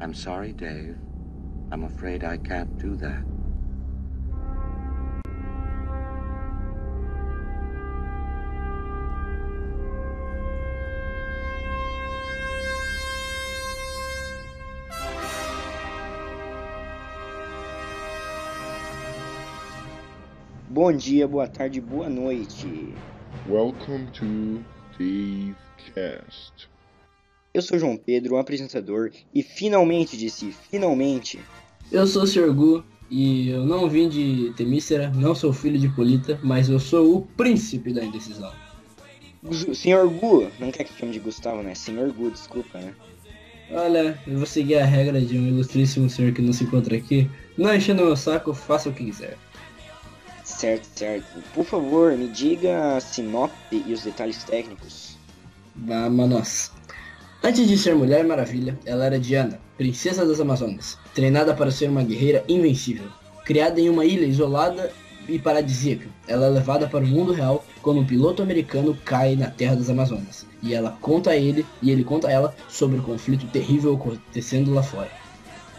I'm sorry, Dave. I'm afraid I can't do that. Bom dia, boa tarde, boa noite. Welcome to Dave Cast. Eu sou João Pedro, um apresentador, e finalmente disse, finalmente, Eu sou o Sr. Gu e eu não vim de Temícera, não sou filho de Polita, mas eu sou o príncipe da indecisão. Senhor Gu, não quer que chame de Gustavo, né? Senhor Gu, desculpa, né? Olha, eu vou seguir a regra de um ilustríssimo senhor que não se encontra aqui. Não enchendo meu saco, faça o que quiser. Certo, certo. Por favor, me diga a sinopse e os detalhes técnicos. Vamos. Antes de ser Mulher Maravilha, ela era Diana, princesa das Amazonas, treinada para ser uma guerreira invencível. Criada em uma ilha isolada e paradisíaca, ela é levada para o mundo real quando um piloto americano cai na terra das Amazonas. E ela conta a ele, e ele conta a ela sobre o conflito terrível acontecendo lá fora.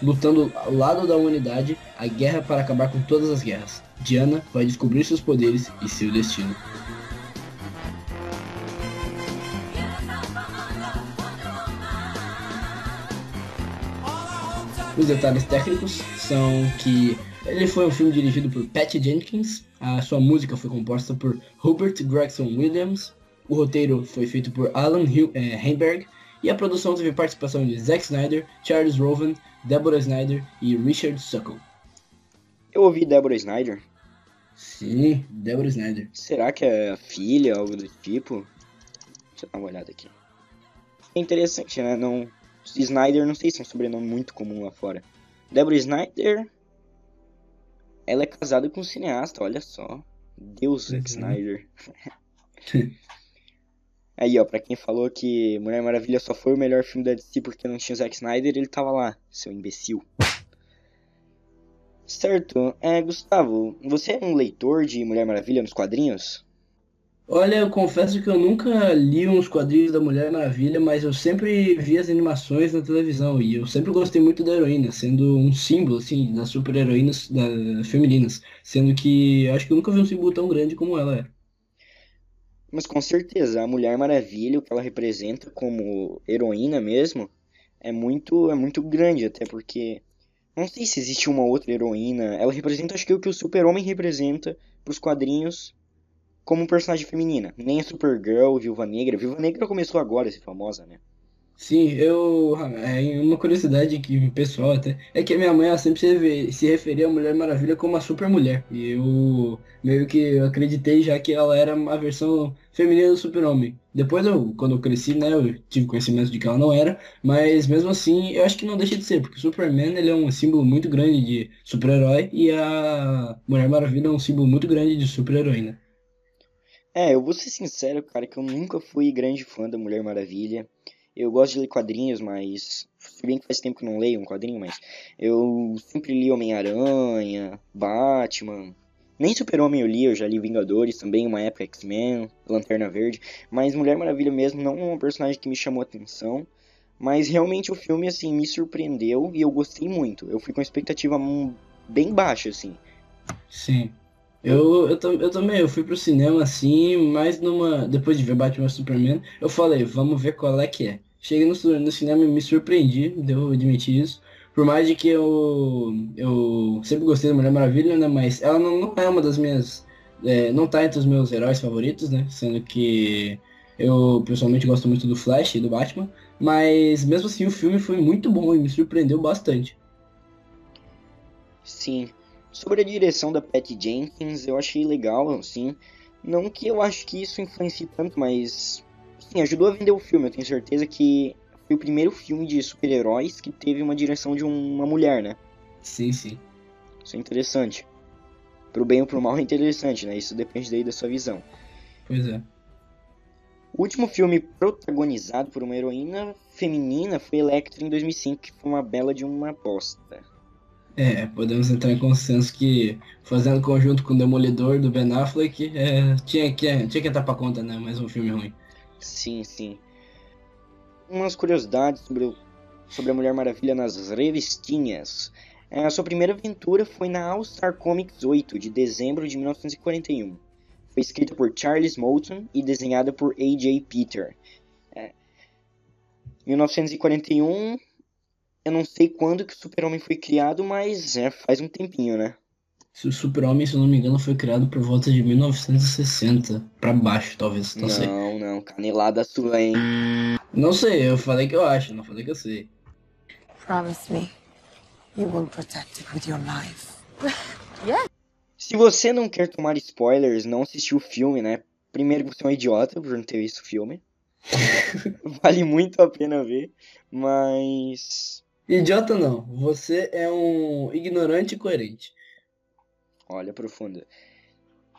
Lutando ao lado da humanidade, a guerra para acabar com todas as guerras. Diana vai descobrir seus poderes e seu destino. Os detalhes técnicos são que ele foi um filme dirigido por Pat Jenkins, a sua música foi composta por Hubert Gregson Williams, o roteiro foi feito por Alan Hu- eh, Heinberg e a produção teve participação de Zack Snyder, Charles Roven, Deborah Snyder e Richard Suckle. Eu ouvi Deborah Snyder. Sim, Deborah Snyder. Será que é a filha, algo do tipo? Deixa eu dar uma olhada aqui. É interessante, né? Não... Snyder, não sei se é um sobrenome muito comum lá fora. Deborah Snyder... Ela é casada com um cineasta, olha só. Deus, Zack Uhum. Snyder. Aí, ó, pra quem falou que Mulher Maravilha só foi o melhor filme da DC porque não tinha Zack Snyder, ele tava lá, seu imbecil. Certo, é, Gustavo, você é um leitor de Mulher Maravilha nos quadrinhos? Olha, eu confesso que eu nunca li uns quadrinhos da Mulher Maravilha, mas eu sempre vi as animações na televisão e eu sempre gostei muito da heroína, sendo um símbolo, assim, das super-heroínas da- femininas. Sendo que eu acho que eu nunca vi um símbolo tão grande como ela é. Mas com certeza, a Mulher Maravilha, o que ela representa como heroína mesmo, é muito, é muito grande, até porque não sei se existe uma outra heroína. Ela representa, acho que o que o Super-Homem representa pros quadrinhos como personagem feminina. Nem a Supergirl, Viúva Negra. Viúva Negra começou agora a ser famosa, né? Sim, eu. É uma curiosidade que pessoal até. É que a minha mãe ela sempre se, se referia à Mulher Maravilha como uma super mulher. E eu meio que acreditei já que ela era uma versão feminina do Super-Homem. Depois eu, quando eu cresci, né, eu tive conhecimento de que ela não era. Mas mesmo assim, eu acho que não deixa de ser, porque o Superman ele é um símbolo muito grande de super-herói e a Mulher Maravilha é um símbolo muito grande de super-heroína. É, eu vou ser sincero, cara, que eu nunca fui grande fã da Mulher Maravilha. Eu gosto de ler quadrinhos, mas. Se bem que faz tempo que não leio um quadrinho, mas. Eu sempre li Homem-Aranha, Batman. Nem Super-Homem eu li, eu já li Vingadores também, uma época X-Men, Lanterna Verde. Mas Mulher Maravilha mesmo não é um personagem que me chamou atenção. Mas realmente o filme, assim, me surpreendeu e eu gostei muito. Eu fui com expectativa bem baixa, assim. Sim. Eu, eu, eu também, eu fui pro cinema assim, mas numa. Depois de ver Batman vs Superman, eu falei, vamos ver qual é que é. Cheguei no, no cinema e me surpreendi, devo admitir isso. Por mais de que eu, eu sempre gostei da Mulher Maravilha, né? Mas ela não, não é uma das minhas. é, não tá entre os meus heróis favoritos, né? Sendo que eu pessoalmente gosto muito do Flash e do Batman. Mas mesmo assim o filme foi muito bom e me surpreendeu bastante. Sim. Sobre a direção da Patty Jenkins, eu achei legal, assim. Não que eu acho que isso influencie tanto, mas. Sim, ajudou a vender o filme. Eu tenho certeza que foi o primeiro filme de super-heróis que teve uma direção de uma mulher, né? Sim, sim. Isso é interessante. Pro bem ou pro mal é interessante, né? Isso depende daí da sua visão. Pois é. O último filme protagonizado por uma heroína feminina foi Electra em 2005, que foi uma bela de uma bosta. É, podemos entrar em consenso que fazendo conjunto com o Demolidor do Ben Affleck, é, tinha, que, tinha que entrar pra conta, né? Mais um filme ruim. Sim, sim. Umas curiosidades sobre o sobre a Mulher Maravilha nas revistinhas. É, a sua primeira aventura foi na All Star Comics 8, de dezembro de 1941. Foi escrita por Charles Moulton e desenhada por A.J. Peter. É, 1941, eu não sei quando que o Super-Homem foi criado, mas é, faz um tempinho, né? Se o Super-Homem, se eu não me engano, foi criado por volta de 1960 pra baixo, talvez. Não, não sei. não, canelada sua, hein? Não sei, eu falei que eu acho, não falei que eu sei. Promise me you will protect it with your life. Se você não quer tomar spoilers, não assistiu o filme, né? Primeiro que você é um idiota por não ter visto o filme. vale muito a pena ver, mas. Idiota não, você é um ignorante e coerente. Olha, profunda.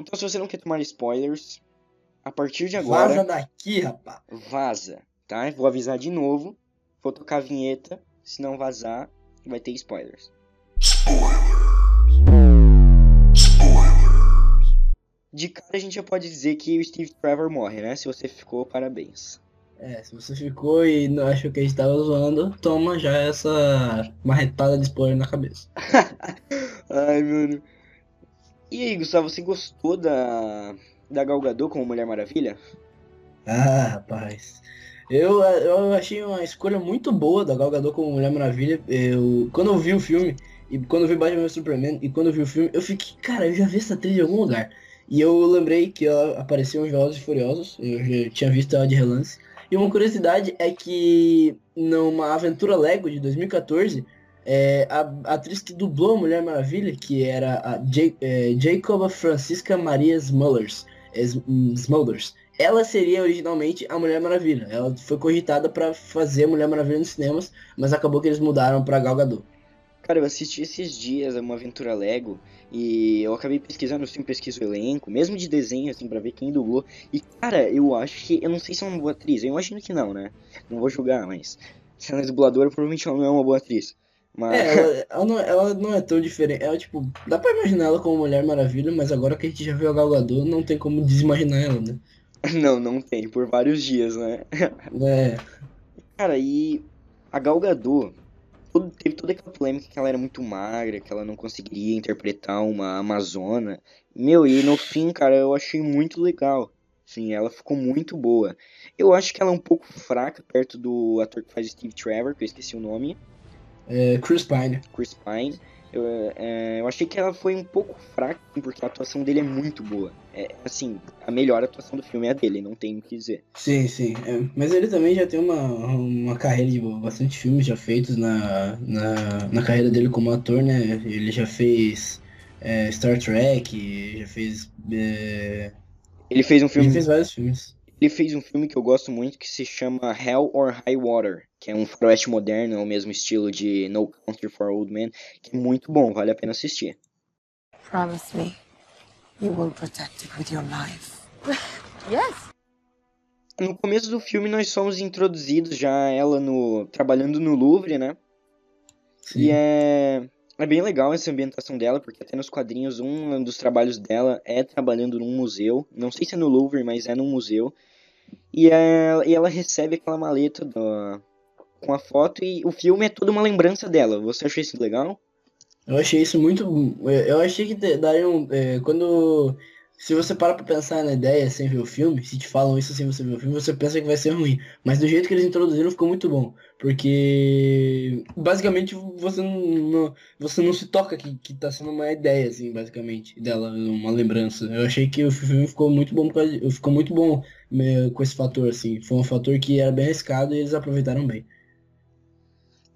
Então, se você não quer tomar spoilers, a partir de agora. Vaza daqui, rapaz. Vaza, tá? Vou avisar de novo. Vou tocar a vinheta. Se não vazar, vai ter spoilers. De cara a gente já pode dizer que o Steve Trevor morre, né? Se você ficou, parabéns. É, se você ficou e não achou que a gente tava zoando, toma já essa marretada de spoiler na cabeça. Ai, mano. E aí, Gustavo, você gostou da, da Gal Gadot como Mulher Maravilha? Ah, rapaz. Eu, eu achei uma escolha muito boa da Gal Gadot como Mulher Maravilha. Eu, quando eu vi o filme, e quando eu vi Batman vs Superman, e quando eu vi o filme, eu fiquei, cara, eu já vi essa atriz em algum lugar. E eu lembrei que ela apareceu em Velozes e Furiosos, eu já tinha visto ela de relance. E uma curiosidade é que numa aventura Lego de 2014, é, a, a, atriz que dublou a Mulher Maravilha, que era a J, é, Jacob Francisca Maria Smulders, Smulders, ela seria originalmente a Mulher Maravilha. Ela foi cogitada para fazer a Mulher Maravilha nos cinemas, mas acabou que eles mudaram para Gal Gadot. Cara, eu assisti esses dias uma aventura Lego e eu acabei pesquisando, sempre pesquiso o elenco, mesmo de desenho, assim, pra ver quem dublou. E, cara, eu acho que, eu não sei se é uma boa atriz, eu imagino que não, né? Não vou julgar, mas se ela é dubladora, provavelmente ela não é uma boa atriz. Mas... É, ela, ela, não, ela não é tão diferente. Ela, tipo, dá pra imaginar ela como Mulher Maravilha, mas agora que a gente já viu a Gal Gadot, não tem como desimaginar ela, né? Não, não tem, por vários dias, né? É. Cara, e a Gal Gadot todo, teve toda aquela polêmica que ela era muito magra, que ela não conseguiria interpretar uma Amazona. Meu, e no fim, cara, eu achei muito legal. Sim, ela ficou muito boa. Eu acho que ela é um pouco fraca perto do ator que faz Steve Trevor, que eu esqueci o nome. É, Chris Pine. Chris Pine. Eu, é, eu achei que ela foi um pouco fraca, porque a atuação dele é muito boa. É, assim, a melhor atuação do filme é a dele, não tem o que dizer. Sim, sim. É, mas ele também já tem uma, uma carreira de bastante filmes já feitos na, na, na carreira dele como ator, né? Ele já fez é, Star Trek, já fez. É, ele fez um filme. Ele fez vários filmes. Ele fez um filme que eu gosto muito que se chama Hell or High Water, que é um faroeste moderno, é o mesmo estilo de No Country for Old Men, que é muito bom, vale a pena assistir. Promise me you will protect it with your life. Yes. No começo do filme nós somos introduzidos já ela no trabalhando no Louvre, né? Sim. E é é bem legal essa ambientação dela, porque até nos quadrinhos um dos trabalhos dela é trabalhando num museu. Não sei se é no Louvre, mas é num museu. E, é, e ela recebe aquela maleta do, com a foto e o filme é toda uma lembrança dela. Você achou isso legal? Eu achei isso muito. Eu achei que daria um. É, quando. Se você para pra pensar na ideia sem ver o filme, se te falam isso sem você ver o filme, você pensa que vai ser ruim. Mas do jeito que eles introduziram ficou muito bom. Porque basicamente você não, você não se toca que, que tá sendo uma ideia, assim, basicamente, dela, uma lembrança. Eu achei que o filme ficou muito bom ficou muito bom com esse fator, assim. Foi um fator que era bem arriscado e eles aproveitaram bem.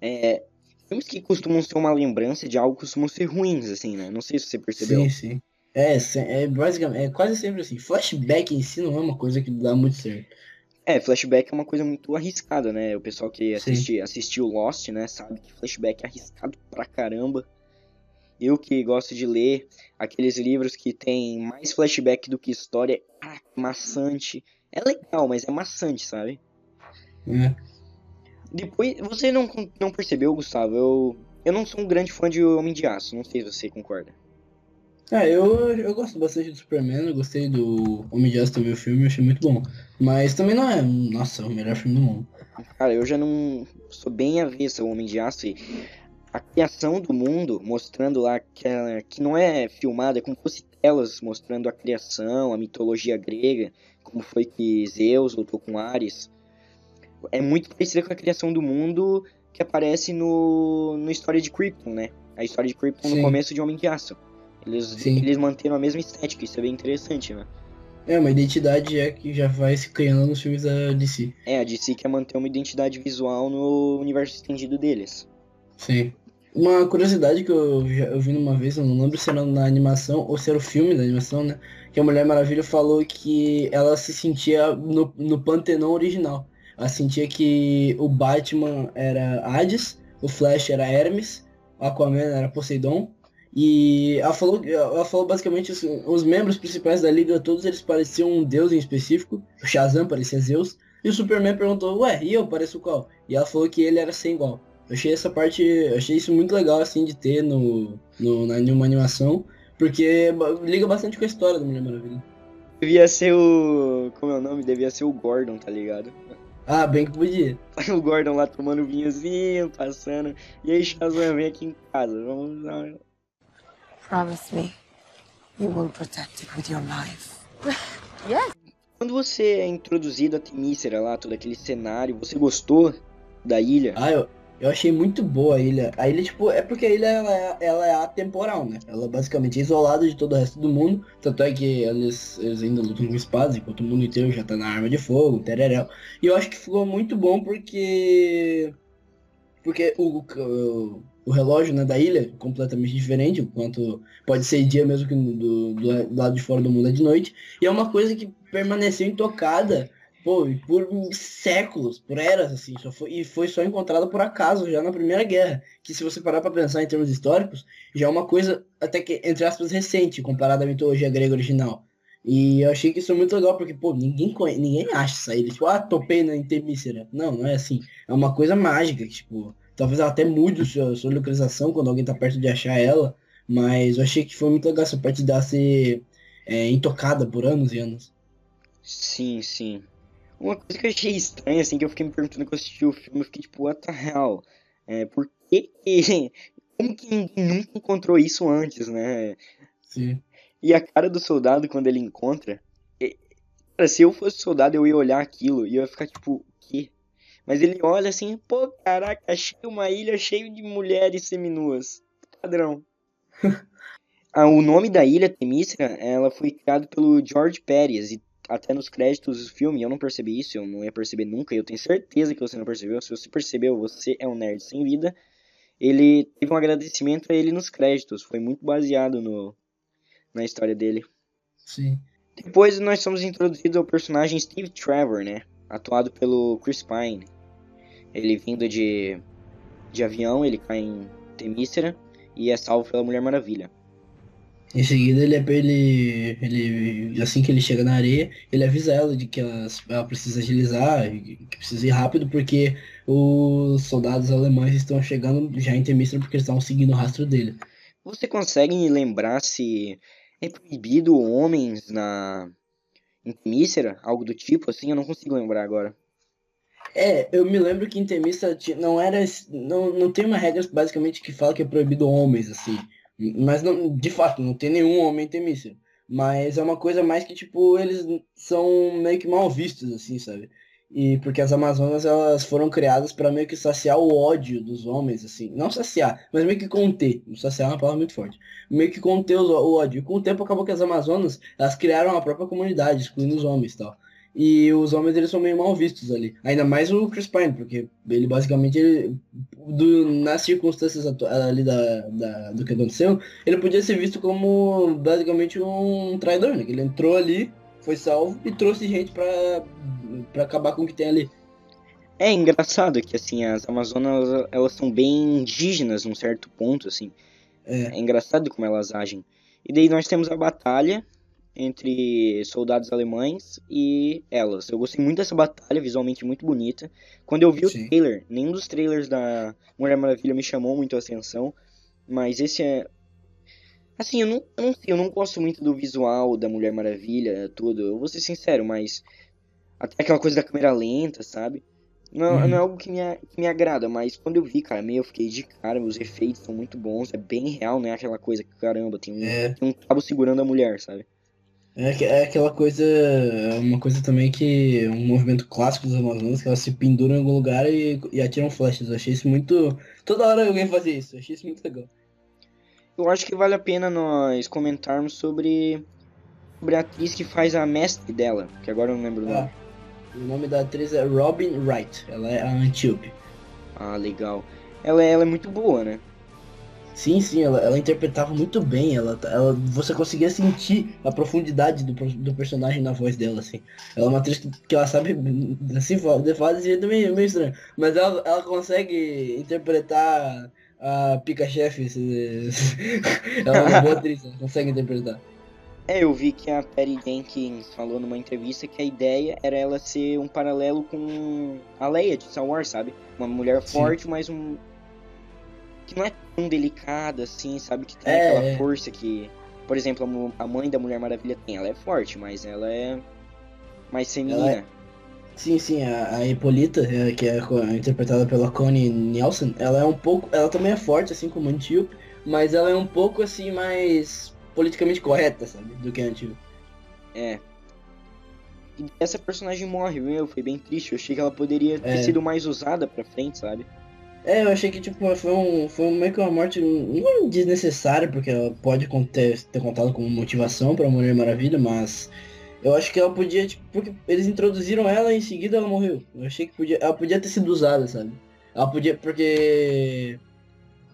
É, filmes que costumam ser uma lembrança de algo costumam ser ruins, assim, né? Não sei se você percebeu. Sim, sim. É, é basicamente, é quase sempre assim. Flashback em si não é uma coisa que dá muito certo. É, flashback é uma coisa muito arriscada, né? O pessoal que assiste, assistiu Lost, né, sabe que flashback é arriscado pra caramba. Eu que gosto de ler aqueles livros que tem mais flashback do que história, ah, maçante. É legal, mas é maçante, sabe? É. Depois, você não, não percebeu, Gustavo? Eu, eu não sou um grande fã de Homem de Aço, não sei se você concorda. É, eu, eu gosto bastante do Superman, eu gostei do Homem de Aço também, o filme, eu achei muito bom. Mas também não é, nossa, o melhor filme do mundo. Cara, eu já não sou bem avessa ao Homem de Aço e a criação do mundo, mostrando lá que, ela- que não é filmada, é como fosse telas mostrando a criação, a mitologia grega, como foi que Zeus lutou com Ares. É muito parecida com a criação do mundo que aparece no, no História de Krypton, né? A história de Krypton no Sim. começo de Homem de Aço. Eles, Sim. eles manteram a mesma estética, isso é bem interessante, né? É, uma identidade é que já vai se criando nos filmes da DC. É, a DC quer manter uma identidade visual no universo estendido deles. Sim. Uma curiosidade que eu, já, eu vi numa vez, eu não lembro se era na animação ou se era o filme da animação, né? Que a Mulher Maravilha falou que ela se sentia no, no Panteão original. Ela sentia que o Batman era Hades, o Flash era Hermes, o Aquaman era Poseidon. E ela falou, ela falou basicamente assim, os membros principais da liga, todos eles pareciam um deus em específico. O Shazam parecia Zeus. E o Superman perguntou, ué, e eu pareço qual? E ela falou que ele era sem igual. Eu achei essa parte, achei isso muito legal assim de ter no, no na numa animação, porque liga bastante com a história da Mulher Maravilha. Devia ser o. Como é o nome? Devia ser o Gordon, tá ligado? Ah, bem que podia. O Gordon lá tomando vinhozinho, passando. E aí, Shazam, vem aqui em casa. Vamos lá. Promise me you will protect it with your life. Quando você é introduzido a Temícera lá, todo aquele cenário, você gostou da ilha? Ah, eu, eu achei muito boa a ilha. A ilha, tipo, é porque a ilha ela é, ela é atemporal, né? Ela basicamente é isolada de todo o resto do mundo. Tanto é que eles, eles ainda lutam com espadas, enquanto o mundo inteiro já tá na arma de fogo, tereréu. E eu acho que ficou muito bom porque. Porque o, o, o relógio né, da ilha é completamente diferente, enquanto pode ser dia mesmo que do, do lado de fora do mundo é de noite. E é uma coisa que permaneceu intocada Pô, e por séculos, por eras, assim, só foi, e foi só encontrada por acaso já na Primeira Guerra. Que se você parar pra pensar em termos históricos, já é uma coisa até que, entre aspas, recente, comparada à mitologia grega original. E eu achei que isso é muito legal, porque, pô, ninguém, conhe... ninguém acha isso aí. Tipo, ah, topei na Intermícera. Não, não é assim. É uma coisa mágica, que, tipo, talvez ela até mude sua, sua localização quando alguém tá perto de achar ela. Mas eu achei que foi muito legal essa parte dela ser é, intocada por anos e anos. Sim, sim. Uma coisa que eu achei estranha, assim, que eu fiquei me perguntando quando eu assisti o filme, eu fiquei tipo, what the hell? É, por que que... Como que ninguém nunca encontrou isso antes, né? Sim. E a cara do soldado quando ele encontra. e- Cara, se eu fosse soldado, eu ia olhar aquilo e eu ia ficar tipo, o quê? Mas ele olha assim, pô, caraca, achei uma ilha cheia de mulheres seminuas. Padrão. ah, o nome da ilha, Temícera, ela foi criada pelo George Pérez. E até nos créditos do filme, eu não percebi isso, eu não ia perceber nunca. e Eu tenho certeza que você não percebeu. Se você percebeu, você é um nerd sem vida. Ele teve um agradecimento a ele nos créditos. Foi muito baseado no, na história dele. Sim. Depois nós somos introduzidos ao personagem Steve Trevor, né? Atuado pelo Chris Pine. Ele vindo de, de avião, ele cai em Temícera e é salvo pela Mulher Maravilha. Em seguida, ele, ele, ele, assim que ele chega na areia, ele avisa ela de que ela, ela precisa agilizar, que precisa ir rápido, porque os soldados alemães estão chegando já em Temístra porque eles estavam seguindo o rastro dele. Você consegue lembrar se é proibido homens na em Temícera? Algo do tipo assim? Eu não consigo lembrar agora. É, eu me lembro que em Temístra ti- não era, não, não tem uma regra basicamente que fala que é proibido homens, assim. Mas não, de fato, não tem nenhum homem em Temístra. Mas é uma coisa mais que, tipo, eles são meio que mal vistos, assim, sabe? E porque as Amazonas, elas foram criadas para meio que saciar o ódio dos homens, assim. Não saciar, mas meio que conter. Saciar é uma palavra muito forte. Meio que conter o ódio. E com o tempo acabou que as Amazonas, elas criaram a própria comunidade, excluindo os homens e tal. E os homens, eles são meio mal vistos ali. Ainda mais o Chris Pine, porque ele basicamente, ele, do- nas circunstâncias ali da, da- do que aconteceu, ele podia ser visto como basicamente um traidor, né? Ele entrou ali, foi salvo e trouxe gente pra, pra acabar com o que tem ali. É engraçado que assim as Amazonas elas são bem indígenas num certo ponto assim. É, É engraçado como elas agem. E daí nós temos a batalha entre soldados alemães e elas. Eu gostei muito dessa batalha, visualmente muito bonita. Quando eu vi Sim. o trailer, nenhum dos trailers da Mulher Maravilha me chamou muito a atenção, mas esse é Assim, eu não, eu não sei, eu não gosto muito do visual da Mulher Maravilha, tudo. Eu vou ser sincero, mas. Até aquela coisa da câmera lenta, sabe? Não, Uhum. não é algo que me, que me agrada, mas quando eu vi, cara, meio eu fiquei de cara, os efeitos são muito bons, é bem real, né? Aquela coisa que, caramba, tem um, É. tem um cabo segurando a mulher, sabe? É, é aquela coisa, é uma coisa também que é um movimento clássico dos Amazonas, que elas se penduram em algum lugar e, e atiram flechas. Eu achei isso muito. Toda hora alguém fazia isso, eu achei isso muito legal. Eu acho que vale a pena nós comentarmos sobre, sobre a atriz que faz a mestre dela, que agora eu não lembro o nome. Ah, o nome da atriz é Robin Wright, ela é a Antiope. Ah, legal. Ela, ela é muito boa, né? Sim, sim, ela, ela interpretava muito bem, ela, ela, você conseguia sentir a profundidade do, do personagem na voz dela, assim. Ela é uma atriz que, que ela sabe, assim, fa- de de jeito meio, meio estranho, mas ela, ela consegue interpretar a Pica-Chefe, se- ela é uma boa atriz, ela consegue interpretar. É, eu vi que a Patty Jenkins falou numa entrevista que a ideia era ela ser um paralelo com a Leia de Star Wars, sabe? Uma mulher Sim. forte, mas um. Que não é tão delicada assim, sabe? Que tem É, aquela é. força que. Por exemplo, a mãe da Mulher Maravilha tem. Ela é forte, mas ela é. mais feminina. Ela é- Sim, sim, a, a é, que é interpretada pela Connie Nielsen, ela é um pouco, ela também é forte, assim como a Antiope, mas ela é um pouco, assim, mais politicamente correta, sabe, do que a Antiope. É. E essa personagem morre, meu, foi bem triste. Eu achei que ela poderia ter É. sido mais usada pra frente, sabe? É, eu achei que, tipo, foi, um, foi meio que uma morte não desnecessária, porque ela pode ter, ter contado como motivação pra Mulher Maravilha, mas eu acho que ela podia, tipo, porque eles introduziram ela e em seguida ela morreu. Eu achei que podia, ela podia ter sido usada, sabe? Ela podia, porque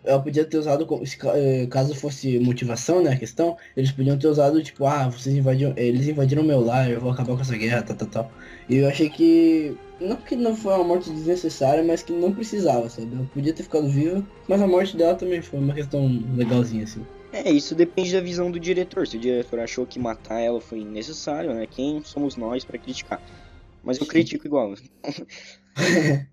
ela podia ter usado, eh, caso fosse motivação, né, a questão, eles podiam ter usado, tipo, ah, vocês invadiram, eles invadiram meu lar, eu vou acabar com essa guerra, tal, tal, tal. E eu achei que, não que não foi uma morte desnecessária, mas que não precisava, sabe? Ela podia ter ficado viva, mas a morte dela também foi uma questão legalzinha, assim. É, isso depende da visão do diretor. Se o diretor achou que matar ela foi necessário, né? Quem somos nós pra criticar? Mas eu critico igual.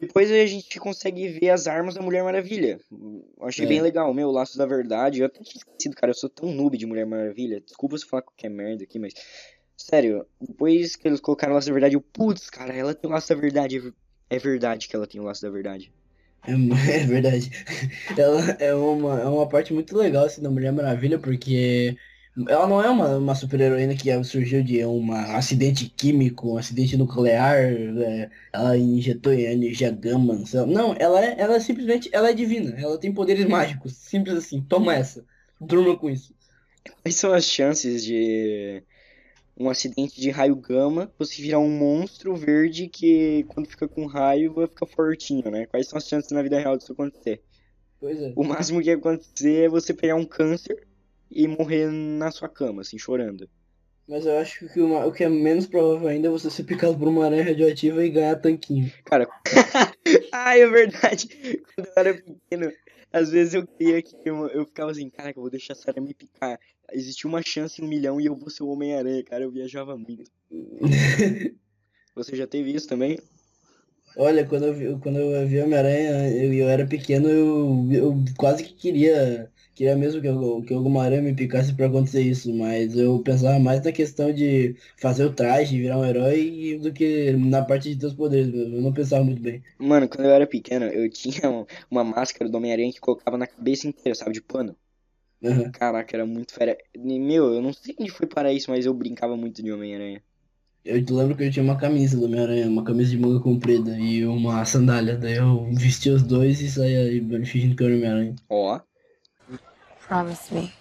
Depois a gente consegue ver as armas da Mulher Maravilha. Eu achei É. bem legal, meu, o laço da verdade. Eu até tinha esquecido, cara. Eu sou tão noob de Mulher Maravilha. Desculpa se eu falar qualquer merda aqui, mas. Sério, depois que eles colocaram o laço da verdade, eu, putz, cara, ela tem o laço da verdade. É ver- verdade que ela tem o laço da verdade. É, é verdade. Ela é uma, é uma parte muito legal assim, da Mulher Maravilha, porque ela não é uma, uma super-heroína que surgiu de um acidente químico, um acidente nuclear, é, ela injetou energia gama, lá. não, ela é, ela é simplesmente, ela é divina, ela tem poderes mágicos, simples assim, toma essa, durma com isso. Quais são as chances de um acidente de raio gama você virar um monstro verde que quando fica com raio vai ficar fortinho, né? Quais são as chances na vida real disso acontecer? Pois é. O máximo que ia acontecer é você pegar um câncer e morrer na sua cama, assim, chorando. Mas eu acho que uma- o que é menos provável ainda é você ser picado por uma aranha radioativa e ganhar tanquinho. Cara, ah, é verdade. Quando eu era pequeno, às vezes eu queria que eu, eu ficava assim, caraca, eu vou deixar essa aranha me picar. Existia uma chance em um milhão e eu vou ser o Homem-Aranha, cara, eu viajava muito. Você já teve isso também? Olha, quando eu vi, quando eu vi Homem-Aranha, eu, eu era pequeno, eu, eu quase que queria, queria mesmo que, eu- que alguma aranha me picasse pra acontecer isso, mas eu pensava mais na questão de fazer o traje, virar um herói, do que na parte de ter os poderes mesmo. Eu não pensava muito bem. Mano, quando eu era pequeno, eu tinha um- uma máscara do Homem-Aranha que colocava na cabeça inteira, sabe, de pano. Aham. Caraca, era muito fera. Meu, eu não sei onde foi para isso, mas eu brincava muito de Homem-Aranha. Eu te lembro que eu tinha uma camisa do Homem-Aranha, uma camisa de manga comprida e uma sandália. Daí eu vestia os dois e saía aí fingindo que era Homem-Aranha. Ó, Promise me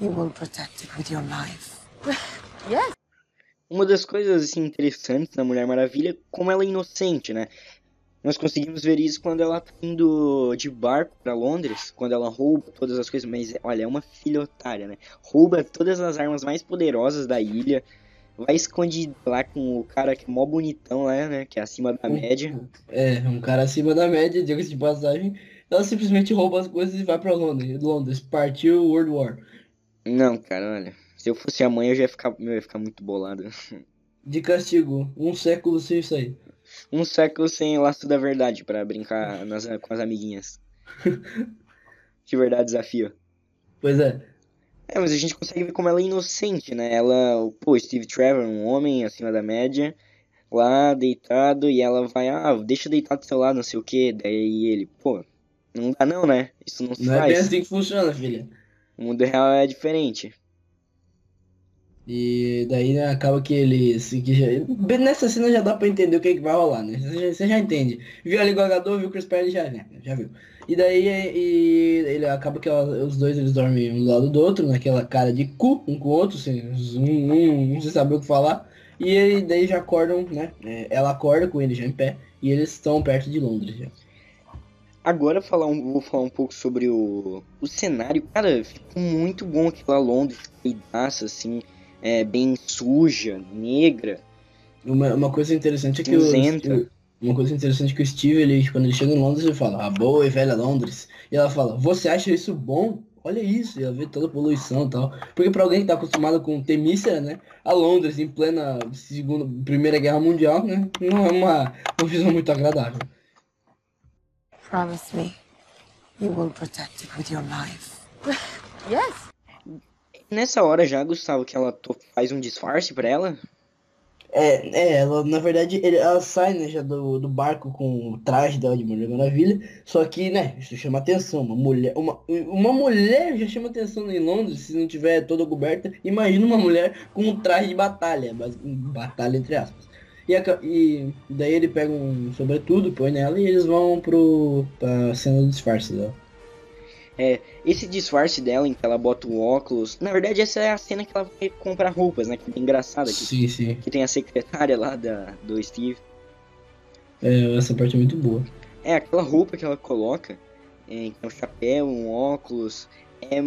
you will protect it with your life. uma das coisas assim, interessantes da Mulher Maravilha é como ela é inocente, né? Nós conseguimos ver isso quando ela tá indo de barco pra Londres, quando ela rouba todas as coisas, mas olha, é uma filha otária, né? Rouba todas as armas mais poderosas da ilha, vai escondida lá com o cara que é mó bonitão lá, né? Que é acima da média. É, um cara acima da média, diga-se de passagem. Ela simplesmente rouba as coisas e vai pra Londres. Londres, partiu World War. Não, cara, olha. Se eu fosse a mãe, eu já ia ficar, eu ia ficar muito bolado. De castigo, um século sem sair. Um século sem laço da verdade pra brincar nas- com as amiguinhas. De verdade, desafio. Pois é. É, mas a gente consegue ver como ela é inocente, né? Ela, pô, Steve Trevor, um homem acima da média, lá deitado, e ela vai, ah, deixa eu deitar do seu lado, não sei o que. Daí ele, pô, não dá não, né? Isso não se Não é faz. bem assim que funciona, filha. O mundo real é diferente. E daí né, acaba que ele. Assim, que já... Nessa cena já dá pra entender o que, que vai rolar, né? Você já, você já entende. Viu ali o jogador, viu o Chris Pratt, já, né? já viu. E daí e, ele acaba que ela- os dois eles dormem um do lado do outro, naquela cara de cu, um com o outro, sem, um, um, não se sabe o que falar. E ele, daí já acordam, né? É, Ela acorda com ele já em pé. E eles estão perto de Londres já. Agora falar um, vou falar um pouco sobre o, o cenário. Cara, ficou muito bom aquela Londres, pedaço, assim, é, bem suja, negra. Uma, uma coisa interessante é que Cinzenta. o- uma coisa interessante é que o Steve, ele, quando ele chega em Londres, ele fala, a boa e velha Londres. E ela fala, você acha isso bom? Olha isso, e ela vê toda a poluição e tal. Porque pra alguém que tá acostumado com Temícera, né? A Londres, em plena segunda, Primeira Guerra Mundial, né? Não é uma, uma visão muito agradável. Promise me you will protect it with your life. Nessa hora já, Gustavo, que ela to- faz um disfarce pra ela. É, é, ela, na verdade, ele- ela sai, né, já do, do barco com o traje dela de Mulher Maravilha, só que, né, isso chama atenção, uma mulher, uma, uma mulher já chama atenção em Londres, se não tiver toda coberta, imagina uma mulher com um traje de batalha, batalha entre aspas. E, aca- e daí ele pega um sobretudo, põe nela e eles vão pro, pra cena do disfarce dela. Esse disfarce dela, em que ela bota o óculos. Na verdade, essa é a cena que ela vai comprar roupas, né? Que é engraçada. Que, Sim, sim, que tem a secretária lá da, do Steve. é, essa parte é muito boa. É, aquela roupa que ela coloca, é, é um chapéu, um óculos, é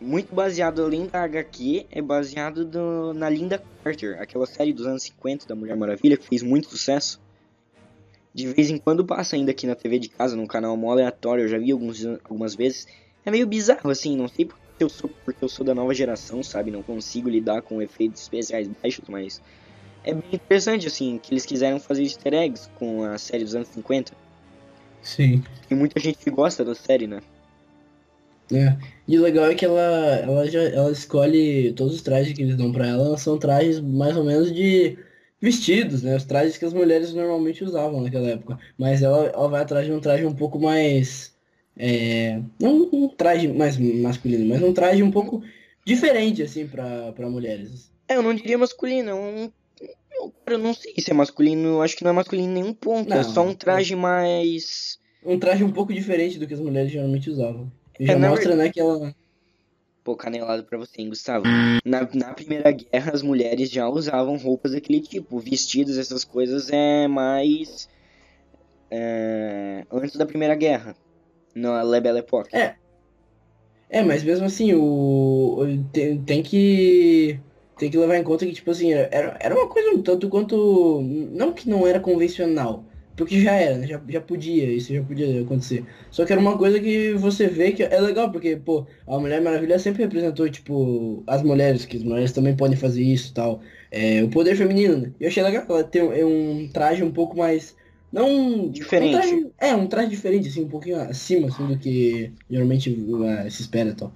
muito baseado, além da HQ, é baseado do- na Linda Carter, aquela série dos anos 50 da Mulher Maravilha, que fez muito sucesso. De vez em quando passa ainda aqui na TV de casa, num canal mó aleatório, eu já vi alguns, algumas vezes. É meio bizarro, assim, não sei porque eu sou, porque eu sou da nova geração, sabe? Não consigo lidar com efeitos especiais baixos, mas... É bem interessante, assim, que eles quiseram fazer easter eggs com a série dos anos 50. Sim. Tem muita gente que gosta da série, né? É. E o legal é que ela, ela já ela escolhe todos os trajes que eles dão pra ela, são trajes mais ou menos de vestidos, né? Os trajes que as mulheres normalmente usavam naquela época. Mas ela, ela vai atrás de um traje um pouco mais. é, não um traje mais masculino, mas um traje um pouco diferente, assim, pra, pra mulheres. É, eu não diria masculino, é um. Eu, não sei se é masculino, acho que não é masculino em nenhum ponto. é Não, só um traje mais. Um traje um pouco diferente do que as mulheres geralmente usavam. É, já na mostra, né, que ela. Pô, canelado pra você, hein, Gustavo? Na, na Primeira Guerra, as mulheres já usavam roupas daquele tipo. Vestidos, essas coisas é mais. é, antes da Primeira Guerra. Na La Belle Époque. É. É, mas mesmo assim, o- tem, tem que tem que levar em conta que, tipo assim, era, era uma coisa um tanto quanto. Não que não era convencional, porque já era, né? Já, já podia, isso já podia acontecer. Só que era uma coisa que você vê que é legal, porque, pô, a Mulher Maravilha sempre representou, tipo, as mulheres, que as mulheres também podem fazer isso e tal. É, o poder feminino, né? Eu achei legal ela ter um, é um traje um pouco mais. Não. Diferente. um traje- é, um traje diferente, assim, um pouquinho acima, assim, do que geralmente uh, se espera e tal.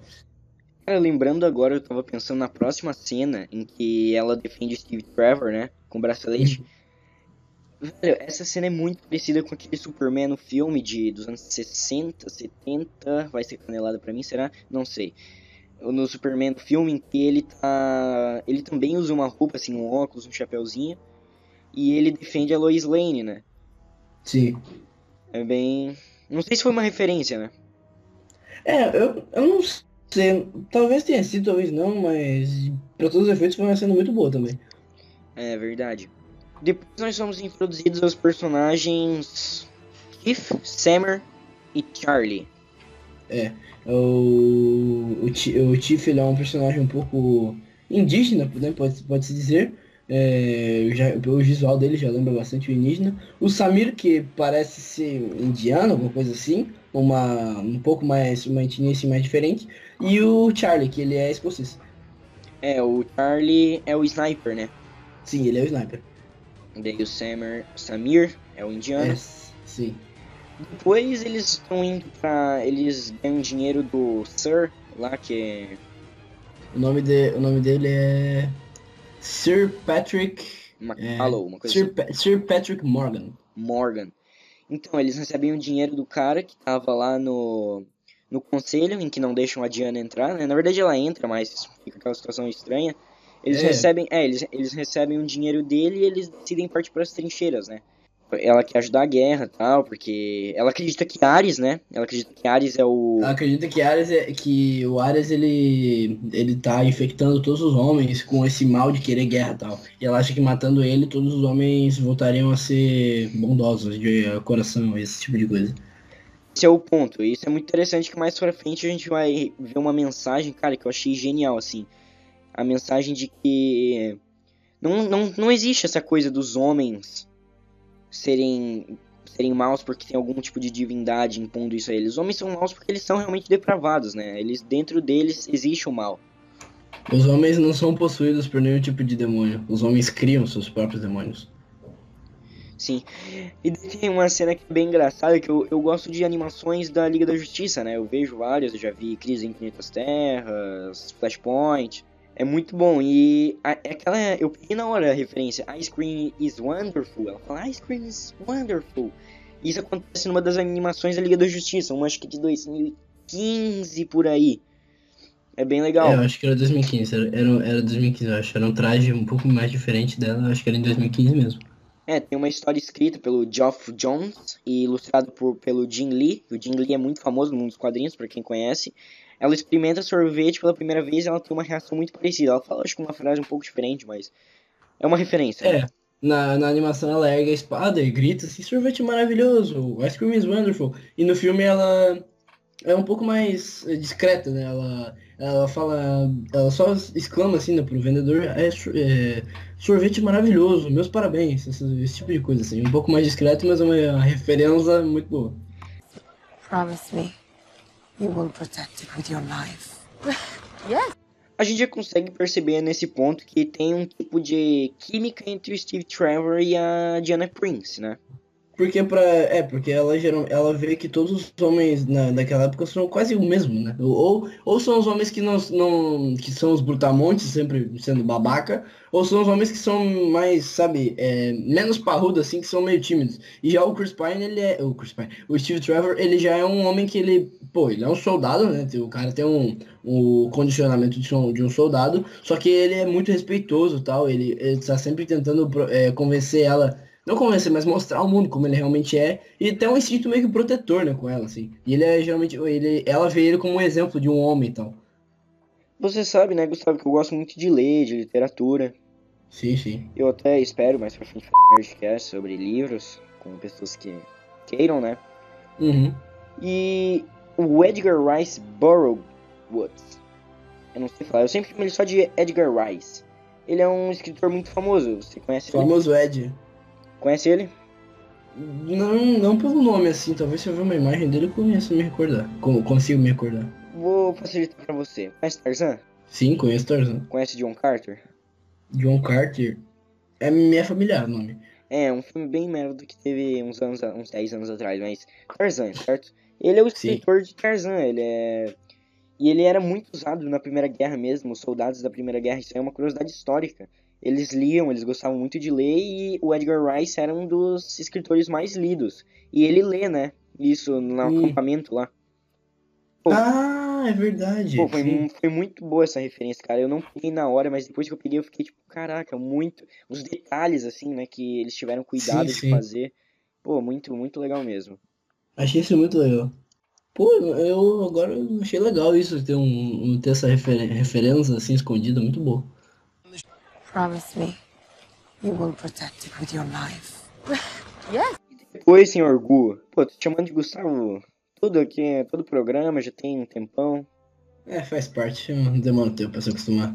Cara, lembrando agora, eu tava pensando na próxima cena em que ela defende Steve Trevor, né? Com o bracelete. Velho, essa cena é muito parecida com aquele Superman no filme de, dos anos 60, 70. Vai ser canelada pra mim, será? Não sei. No Superman no filme em que ele tá. Ele também usa uma roupa, assim, um óculos, um chapéuzinho. E ele defende a Lois Lane, né? Sim. É bem. Não sei se foi uma referência, né? É, eu, eu não sei. Talvez tenha sido, talvez não, mas pra todos os efeitos foi uma cena muito boa também. É verdade. Depois nós somos introduzidos aos personagens Keith, Sammer e Charlie. O, o, Ti- o Tiff ele é um personagem um pouco indígena, né, pode, pode dizer. É, já, o visual dele já lembra bastante o indígena. O Samir, que parece ser indiano, alguma coisa assim, uma, um pouco mais, uma etnia assim, mais diferente. E o Charlie, que ele é escocês. É, o Charlie é o sniper, né? Sim, ele é o sniper. Daí o Sammer, Samir é o indiano. É, sim. Depois eles estão indo pra. Eles ganham dinheiro do Sir lá que é. O nome, de, o nome dele é Sir Patrick. McCallum, uma coisa Sir, assim. Sir Patrick Morgan. Morgan. Então, eles recebem o dinheiro do cara que tava lá no, no conselho, em que não deixam a Diana entrar, né? Na verdade ela entra, mas fica aquela situação estranha. Eles É. recebem, é, eles, eles recebem o dinheiro dele e eles decidem partir para as trincheiras, né? Ela quer ajudar a guerra e tal, porque ela acredita que Ares, né? Ela acredita que Ares é o Ela acredita que, Ares é, que o Ares ele, ele tá infectando todos os homens com esse mal de querer guerra e tal. E ela acha que matando ele, todos os homens voltariam a ser bondosos de coração, esse tipo de coisa. Esse é o ponto. E isso é muito interessante que mais pra frente a gente vai ver uma mensagem, cara, que eu achei genial, assim. A mensagem de que não, não, não existe essa coisa dos homens serem serem maus porque tem algum tipo de divindade impondo isso a eles. Os homens são maus porque eles são realmente depravados, né? Eles dentro deles existe o mal. Os homens não são possuídos por nenhum tipo de demônio. Os homens criam seus próprios demônios. Sim. E tem uma cena que é bem engraçada, que eu, eu gosto de animações da Liga da Justiça, né? Eu vejo várias, eu já vi Crise em Infinitas Terras, Flashpoint. É muito bom. E a- é aquela. Eu peguei na hora a referência. Ice Cream is wonderful. Ela fala Ice Cream is wonderful. Isso acontece numa das animações da Liga da Justiça, uma acho que de 2015 por aí. É bem legal. É, eu acho que era 2015. Era, era, era 2015, eu acho. Era um traje um pouco mais diferente dela. Acho que era em 2015 mesmo. É, tem uma história escrita pelo Geoff Jones e ilustrado por, pelo Jim Lee. O Jim Lee é muito famoso no mundo dos quadrinhos, pra quem conhece. Ela experimenta sorvete pela primeira vez e ela tem uma reação muito parecida. Ela fala, acho que uma frase um pouco diferente, mas é uma referência. É. Na, na animação ela ergue a espada e grita assim, sorvete maravilhoso, ice cream is wonderful. E no filme ela é um pouco mais eh, discreta, né? Ela, ela fala, ela só exclama assim né, pro vendedor, é, é, sorvete maravilhoso, meus parabéns, esse, esse tipo de coisa assim. Um pouco mais discreto, mas é uma referência muito boa. Promise me you will protect it with your life. A gente já consegue perceber nesse ponto que tem um tipo de química entre o Steve Trevor e a Diana Prince, né? Porque pra. É, porque ela geral, ela vê que todos os homens na, daquela época são quase o mesmo, né? Ou, ou são os homens que não, não. que são os brutamontes, sempre sendo babaca, ou são os homens que são mais, sabe, é, menos parrudos, assim, que são meio tímidos. E já o Chris Pine, ele é. O Chris Pine, o Steve Trevor, ele já é um homem que ele. Pô, ele é um soldado, né? O cara tem um, um condicionamento de um, de um soldado, só que ele é muito respeitoso tal. Ele, ele tá sempre tentando é, convencer ela não convencer, mas mostrar ao mundo como ele realmente é e ter um instinto meio que protetor, né, com ela, assim. E ele é geralmente, ele, ela vê ele como um exemplo de um homem e tal. Você sabe, né, Gustavo, que eu gosto muito de ler, de literatura. Sim, sim. Eu até espero mais pra frente Nerdcast sobre livros, com pessoas que queiram, né? Uhum. E o Edgar Rice Burroughs, eu não sei falar, eu sempre chamo ele só de Edgar Rice. Ele é um escritor muito famoso, você conhece ele? Famoso Ed. Conhece ele? Não, não pelo nome, assim, talvez se eu ver uma imagem dele eu conheço me recordar. Co- consigo me recordar. Vou facilitar pra você. Conhece Tarzan? Sim, conheço Tarzan. Conhece John Carter? John Carter. É minha familiar o nome. É, um filme bem merda que teve uns anos, uns 10 anos atrás, mas Tarzan, certo? Ele é o Sim. escritor de Tarzan, ele é... E ele era muito usado na Primeira Guerra mesmo, os soldados da Primeira Guerra, isso é uma curiosidade histórica. Eles liam, eles gostavam muito de ler e o Edgar Rice era um dos escritores mais lidos. E ele lê, né? Isso no acampamento lá. Pô. Ah, é verdade. Pô, foi, foi muito boa essa referência, cara. Eu não peguei na hora, mas depois que eu peguei, eu fiquei tipo, caraca, muito. Os detalhes, assim, né, que eles tiveram cuidado Sim, de sim. fazer. Pô, muito, muito legal mesmo. Achei isso muito legal. Pô, eu agora achei legal isso, ter, um, ter essa referência assim escondida, muito boa. Promise me you will protect it with your life. Depois, senhor Gu, pô, tô te chamando de Gustavo tudo aqui, todo o programa, já tem um tempão. É, faz parte, não demora um tempo pra se acostumar.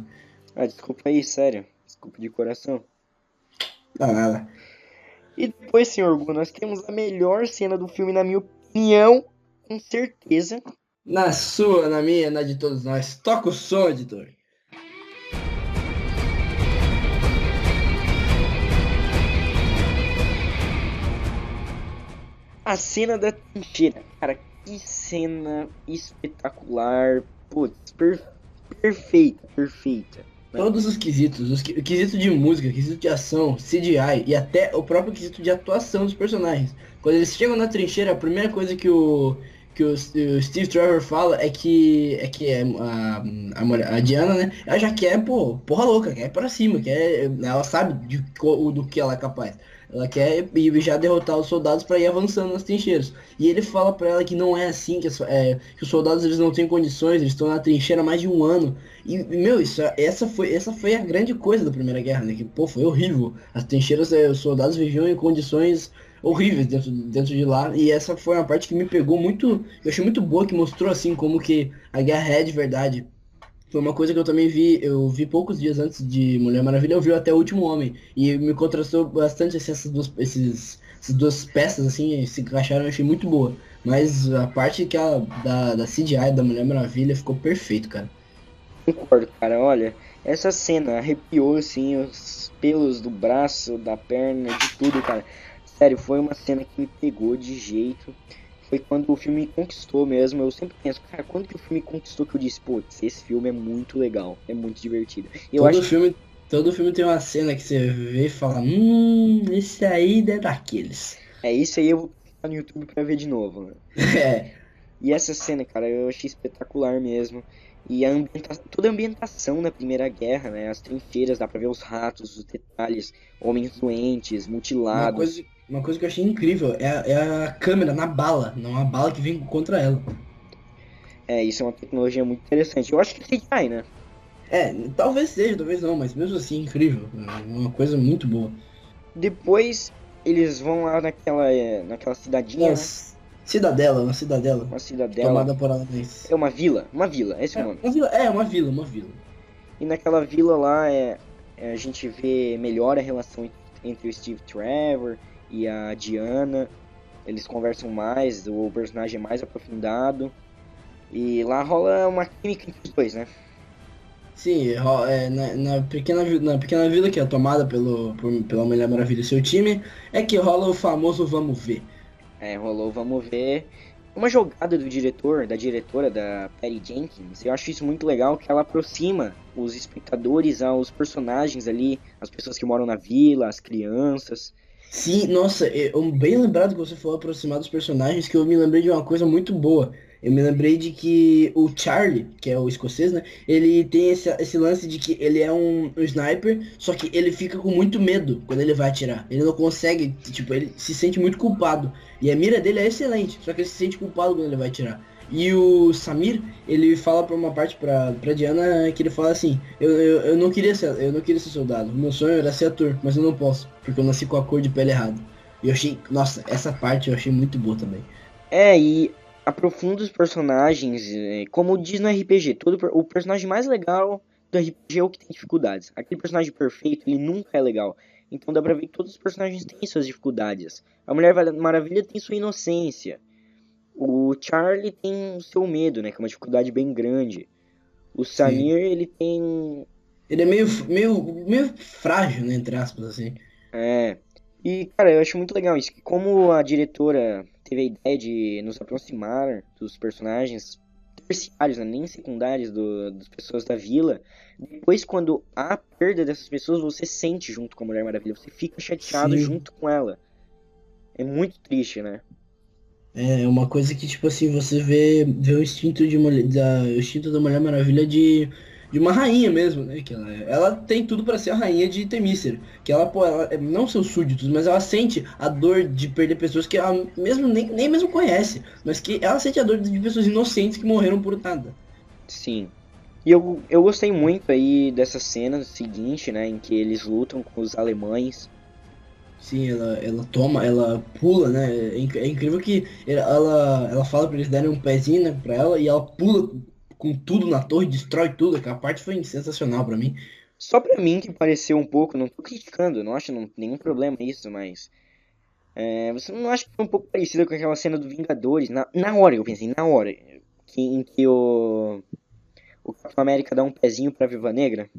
Ah, desculpa aí, sério. Desculpa de coração. Ah, nada. E depois, senhor Gu, nós temos a melhor cena do filme, na minha opinião, com certeza. Na sua, na minha, na de todos nós. Toca o som, editor. A cena da trincheira. Cara, que cena espetacular. putz, per- perfeita, perfeita. Todos os quesitos, os que- quesito de música, quesito de ação, CGI e até o próprio quesito de atuação dos personagens. Quando eles chegam na trincheira, a primeira coisa que o que o, o Steve Trevor fala é que é que é a, a, a Diana, né? Ela já quer, pô, porra louca, quer pra cima, quer, ela sabe de, do que ela é capaz. Ela quer já derrotar os soldados pra ir avançando nas trincheiras. E ele fala pra ela que não é assim, que, as- é, que os soldados eles não têm condições, eles estão na trincheira há mais de um ano. E, meu, isso, essa, foi, essa foi a grande coisa da Primeira Guerra, né? Que, pô, foi horrível. As trincheiras, eh, os soldados viviam em condições horríveis dentro, dentro de lá. E essa foi uma parte que me pegou muito, eu achei muito boa, que mostrou, assim, como que a guerra é de verdade. Foi uma coisa que eu também vi, eu vi poucos dias antes de Mulher Maravilha, eu vi até o Último Homem. E me contrastou bastante, assim, essas duas, esses, essas duas peças, assim, se encaixaram, eu achei muito boa. Mas a parte que a, da, da CGI da Mulher Maravilha ficou perfeito, cara. Concordo, cara. Olha, essa cena arrepiou assim os pelos do braço, da perna, de tudo, cara. Sério, foi uma cena que me pegou de jeito. Foi quando o filme me conquistou mesmo. Eu sempre penso, cara, quando que o filme me conquistou que eu disse, putz, esse filme é muito legal, é muito divertido. Eu todo acho filme, todo filme tem uma cena que você vê e fala, hum, esse aí é daqueles. é isso aí eu vou no YouTube pra ver de novo, né? É, E essa cena, cara, eu achei espetacular mesmo. E a ambienta... toda a ambientação na Primeira Guerra, né? As trincheiras, dá pra ver os ratos, os detalhes, homens doentes, uma mutilados. coisa, uma coisa que eu achei incrível é a, é a câmera na bala, não a bala que vem contra ela. É, isso é uma tecnologia muito interessante. Eu acho que é CGI, né? É, talvez seja, talvez não, mas mesmo assim, incrível. É uma coisa muito boa. Depois eles vão lá naquela, é, naquela cidadinha, né? Nossa, cidadela, uma cidadela. Uma cidadela. Tomada por alemães. É uma vila, uma vila, esse é É, o nome. uma vila, é, uma vila, uma vila. E naquela vila lá é, é, a gente vê melhor a relação en- entre o Steve Trevor e a Diana. Eles conversam mais, o personagem é mais aprofundado. E lá rola uma química entre os dois, né? Sim, é, na, na pequena, na pequena vila que é tomada pelo, por- pela Mulher Maravilha e seu time, é que rola o famoso vamos ver. É, rolou, vamos ver. Uma jogada do diretor, da diretora, da Patty Jenkins, eu acho isso muito legal, que ela aproxima os espectadores aos personagens ali, as pessoas que moram na vila, as crianças. Sim, nossa, eu, bem lembrado que você falou aproximar dos personagens, que eu me lembrei de uma coisa muito boa. Eu me lembrei de que o Charlie, que é o escocês, né? Ele tem esse, esse lance de que ele é um, um sniper, só que ele fica com muito medo quando ele vai atirar. Ele não consegue, tipo, ele se sente muito culpado. E a mira dele é excelente, só que ele se sente culpado quando ele vai atirar. E o Samir, ele fala pra uma parte pra, pra Diana que ele fala assim, eu, eu, eu não queria ser, eu não queria ser soldado. Meu sonho era ser ator, mas eu não posso, porque eu nasci com a cor de pele errada. E eu achei, nossa, essa parte eu achei muito boa também. É, e aprofunda os personagens, como diz no RPG, todo, o personagem mais legal do RPG é o que tem dificuldades. Aquele personagem perfeito, ele nunca é legal. Então dá pra ver que todos os personagens têm suas dificuldades. A Mulher Maravilha tem sua inocência. O Charlie tem o seu medo, né? Que é uma dificuldade bem grande. O Samir, ele tem Ele é meio, meio, meio frágil, né, entre aspas, assim. É. E, cara, eu acho muito legal isso. que Como a diretora teve a ideia de nos aproximar dos personagens terciários, né, nem secundários do, das pessoas da vila. Depois, quando há a perda dessas pessoas, você sente junto com a Mulher Maravilha. Você fica chateado Sim. junto com ela. É muito triste, né? É uma coisa que, tipo assim, você vê, vê o instinto de mulher, da, o instinto da Mulher Maravilha de, de uma rainha mesmo, né? Que ela, ela tem tudo pra ser a rainha de Temícera. Que ela, pô, ela, é- não seus súditos, mas ela sente a dor de perder pessoas que ela mesmo nem, nem mesmo conhece. Mas que ela sente a dor de pessoas inocentes que morreram por nada. Sim. E eu, eu gostei muito aí dessa cena seguinte, né? Em que eles lutam com os alemães. Sim, ela, ela toma, ela pula, né? É, é incrível que ela, ela fala pra eles darem um pezinho, né, pra ela e ela pula com tudo na torre, destrói tudo. Aquela parte foi sensacional pra mim. Só pra mim que pareceu um pouco, não tô criticando, não acho não, nenhum problema isso, mas. é, você não acha que foi um pouco parecida com aquela cena do Vingadores? Na, na hora, eu pensei, na hora. Que, em que o. O Capitão América dá um pezinho pra Viva Negra?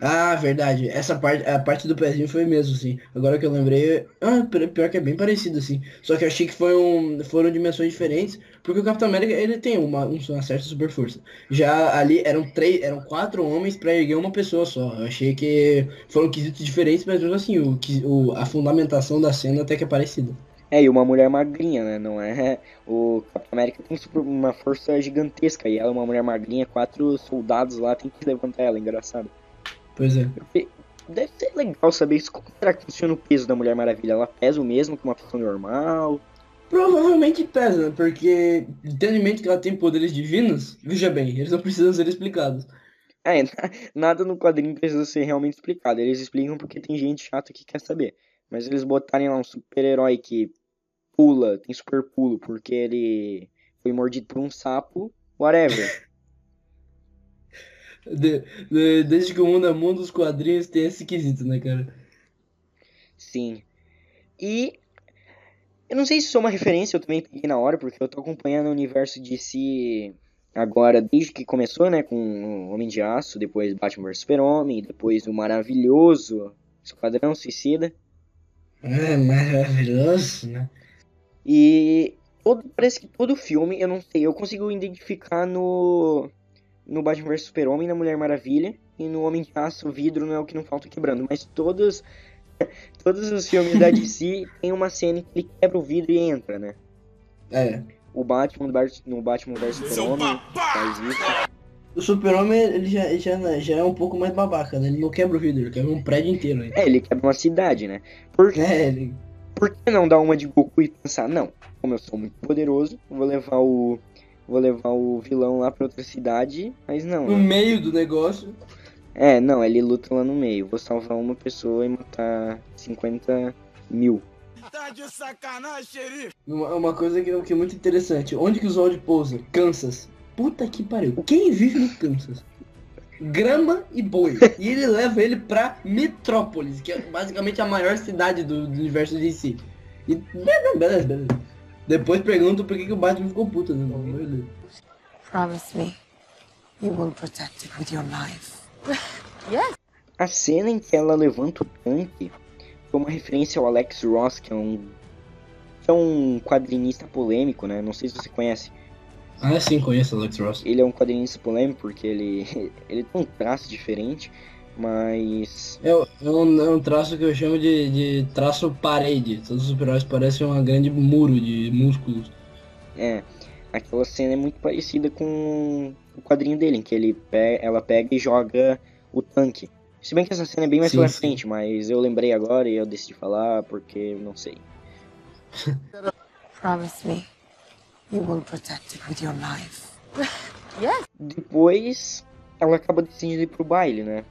Ah, verdade. Essa parte, a parte do pezinho foi mesmo, sim. Agora que eu lembrei, ah, pi- pior que é bem parecido, assim. Só que eu achei que foi um, foram dimensões diferentes, porque o Capitão América, ele tem uma, um- uma certa super força. Já ali eram três, eram quatro homens pra erguer uma pessoa só. Eu achei que foram quesitos diferentes, mas mesmo assim, o, o, a fundamentação da cena até que é parecida. É, e uma mulher magrinha, né? Não é. O Capitão América tem uma força gigantesca e ela é uma mulher magrinha, quatro soldados lá tem que levantar ela, engraçado. Pois é. Deve ser legal saber isso. Como será que funciona o peso da Mulher Maravilha? Ela pesa o mesmo que uma pessoa normal? Provavelmente pesa, porque tendo em mente que ela tem poderes divinos, veja bem, eles não precisam ser explicados. É, nada no quadrinho precisa ser realmente explicado. Eles explicam porque tem gente chata que quer saber. Mas eles botarem lá um super-herói que pula, tem super pulo, porque ele foi mordido por um sapo, whatever. De- de- desde que o mundo é mundo, os quadrinhos têm esse quesito, né, cara? Sim. E eu não sei se isso é uma referência, eu também peguei na hora, porque eu tô acompanhando o universo DC agora desde que começou, né, com o Homem de Aço, depois Batman vs Super-Homem, depois o maravilhoso Esquadrão Suicida. É maravilhoso, né? E todo, parece que todo filme, eu não sei, eu consigo identificar no no Batman vs Super-Homem, na Mulher Maravilha e no Homem de Aço, o vidro não é o que não falta quebrando, mas todos todos os filmes da DC tem uma cena que ele quebra o vidro e entra, né? É. O Batman no Batman vs Super-Homem faz isso. O super-homem, ele já, já, já é um pouco mais babaca, né? Ele não quebra o vidro, ele quebra um prédio inteiro. Né? É, ele quebra uma cidade, né? Por, É, ele... por que não dar uma de Goku e pensar, não, como eu sou muito poderoso, vou levar o vou levar o vilão lá pra outra cidade, mas não. no né? meio do negócio. É, não, ele luta lá no meio. Vou salvar uma pessoa e matar 50 mil. Uma, uma coisa que, que é muito interessante. Onde que o Zod pousa? Kansas. Puta que pariu. Quem vive no Kansas? Grama e boi. E ele leva ele pra Metrópolis, que é basicamente a maior cidade do, do universo DC. E beleza, beleza, beleza. Depois perguntam por que, que o Batman ficou puto, né? Meu Deus. Promise me you will protect it with your life. A cena em que ela levanta o tanque foi uma referência ao Alex Ross, que é um que é um quadrinista polêmico, né? Não sei se você conhece. Ah, sim, conheço o Alex Ross. Ele é um quadrinista polêmico porque ele ele tem um traço diferente, mas É, é um, é um traço que eu chamo de, de traço parede. Todos os super-heróis parecem um grande muro de músculos. é, aquela cena é muito parecida com o quadrinho dele, em que ele pe ela pega e joga o tanque. Se bem que essa cena é bem mais Sim, pra sim. frente, mas eu lembrei agora e eu decidi falar porque não sei. Promise me you will protect it with your life. Depois ela acaba decidindo ir pro baile, né?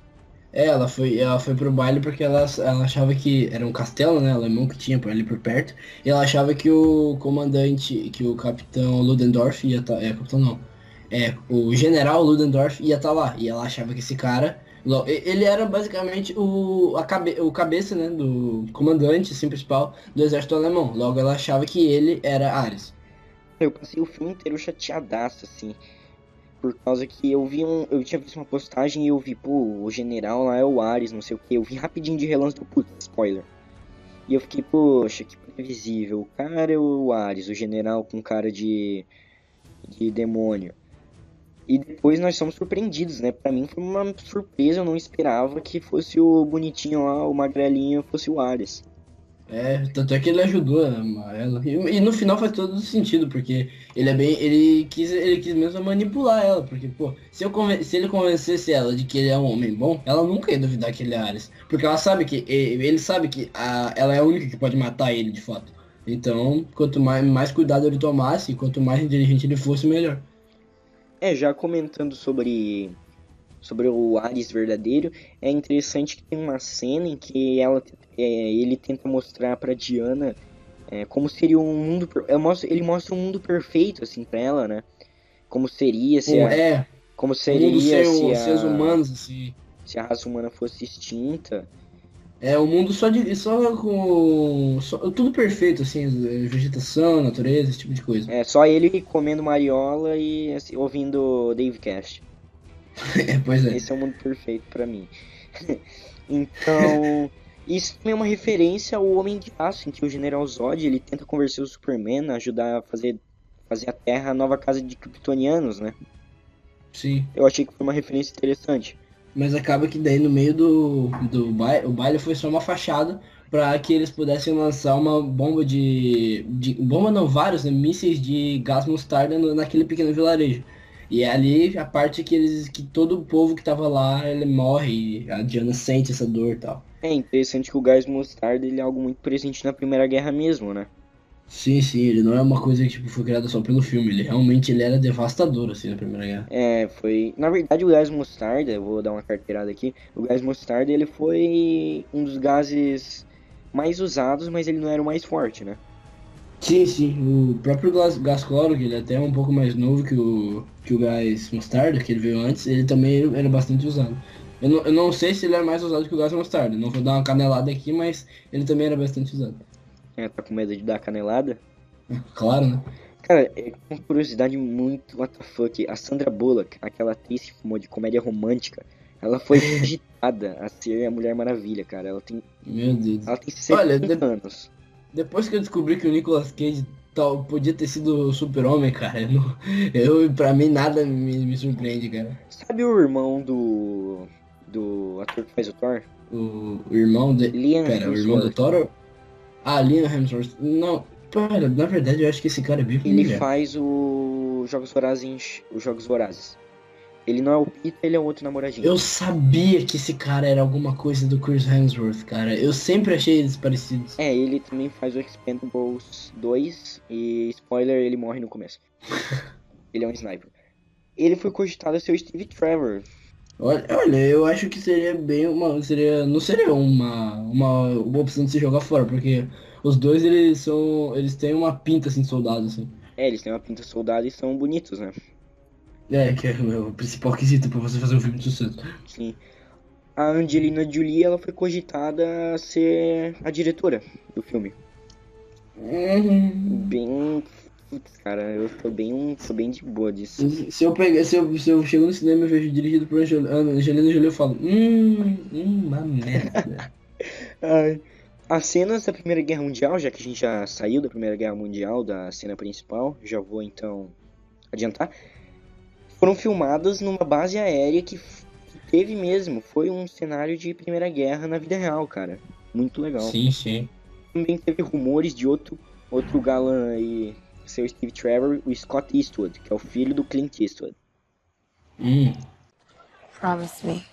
É, ela foi, ela foi pro baile porque ela, ela achava que era um castelo, né, alemão que tinha ali por perto, e ela achava que o comandante, que o capitão Ludendorff ia estar, é, capitão não, é, o general Ludendorff ia estar lá, e ela achava que esse cara, ele era basicamente o, a cabe, o cabeça, né, do comandante, assim, principal do exército alemão, logo ela achava que ele era Ares. Eu passei o filme inteiro chateadaço, assim. Por causa que eu vi um. Eu tinha visto uma postagem e eu vi, pô, o general lá é o Ares, não sei o que. Eu vi rapidinho de relance do puta, spoiler. E eu fiquei, poxa, que previsível. O cara é o Ares, o general com cara de. de demônio. E depois nós somos surpreendidos, né? Pra mim foi uma surpresa, eu não esperava que fosse o bonitinho lá, o magrelinho, fosse o Ares. É, tanto é que ele ajudou ela. E, e no final faz todo sentido, porque ele é bem. Ele quis, ele quis mesmo manipular ela, porque, pô, se, eu conven- se ele convencesse ela de que ele é um homem bom, ela nunca ia duvidar que ele é Ares. Porque ela sabe que. Ele sabe que a, ela é a única que pode matar ele de fato. Então, quanto mais, mais cuidado ele tomasse, quanto mais inteligente ele fosse, melhor. É, já comentando sobre sobre o Ares verdadeiro, é interessante que tem uma cena em que ela é, ele tenta mostrar pra Diana é, como seria um mundo é, mostra- ele mostra um mundo perfeito assim para ela, né? Como seria se a, é, como seria se, a, humanos, assim. se a raça humana fosse extinta. É o mundo só de. só com. Só, tudo perfeito, assim, vegetação, natureza, esse tipo de coisa. É só ele comendo mariola e assim, ouvindo Dave Cast. É, pois é. Esse é o mundo perfeito pra mim. então, isso também é uma referência ao Homem de Aço, em que o General Zod ele tenta convencer o Superman a ajudar a fazer, fazer a Terra a nova casa de Kryptonianos, né? Sim. Eu achei que foi uma referência interessante. Mas acaba que daí no meio do, do baile, o baile foi só uma fachada para que eles pudessem lançar uma bomba de, de bomba não vários né, mísseis de gás mostarda no, naquele pequeno vilarejo e é ali a parte que eles que todo o povo que tava lá ele morre e a Diana sente essa dor e tal É interessante que o gás mostarda ele é algo muito presente na Primeira Guerra mesmo, né? sim sim ele não é uma coisa que tipo, foi criada só pelo filme ele realmente ele era devastador assim na primeira guerra É, foi. Na verdade, o gás mostarda, eu vou dar uma carteirada aqui. O gás mostarda ele foi um dos gases mais usados, mas ele não era o mais forte, né? Sim, sim. O próprio gás, cloro, que ele é até um pouco mais novo que o, que o gás mostarda, que ele veio antes, ele também era bastante usado. Eu não, eu não sei se ele é mais usado que o gás mostarda. Não vou dar uma canelada aqui, mas ele também era bastante usado. É, tá com medo de dar canelada? Claro, né? Cara, é uma curiosidade muito what the fuck. A Sandra Bullock, aquela atriz que fumou de comédia romântica, ela foi cogitada a ser a Mulher Maravilha, cara. Ela tem, Meu Deus. ela tem 70 Olha, de- anos. Depois que eu descobri que o Nicolas Cage tal, podia ter sido o super-homem, cara, eu, não- eu, pra mim nada me, me surpreende, cara. Sabe o irmão do. do ator que faz o Thor? O, o irmão dele. Liam Pera, o irmão do Hemsworth. Thor? Ah, Liam Hemsworth. Não, pera, na verdade eu acho que esse cara é bem Ele faz o Jogos Vorazes, os Jogos Vorazes. Ele não é o Peter, ele é o outro namoradinho. Eu sabia que esse cara era alguma coisa do Chris Hemsworth, cara. Eu sempre achei eles parecidos. É, ele também faz o Expendables 2 e spoiler, ele morre no começo. ele é um sniper. Ele foi cogitado a ser o Steve Trevor. Olha, olha, eu acho que seria bem uma. Seria. Não seria uma, uma, uma opção de se jogar fora, porque os dois eles são. Eles têm uma pinta assim de soldado, assim. É, eles têm uma pinta soldado e são bonitos, né? É, que é o principal quesito pra você fazer um filme de sucesso. Sim. A Angelina Jolie, ela foi cogitada a ser a diretora do filme. Uhum. Bem... Putz, cara, eu tô bem, tô bem de boa disso. Se eu pegar, se eu, se eu chego no cinema e vejo dirigido por Angel- Angelina Jolie, eu falo, hum, hum, uma merda. Ai. As cenas da Primeira Guerra Mundial, já que a gente já saiu da Primeira Guerra Mundial, da cena principal, já vou então adiantar, foram filmadas numa base aérea que teve mesmo, foi um cenário de Primeira Guerra na vida real, cara. Muito legal. sim, sim. Também teve rumores de outro, outro galã aí, seu Steve Trevor, o Scott Eastwood, que é o filho do Clint Eastwood. Hum. Promise me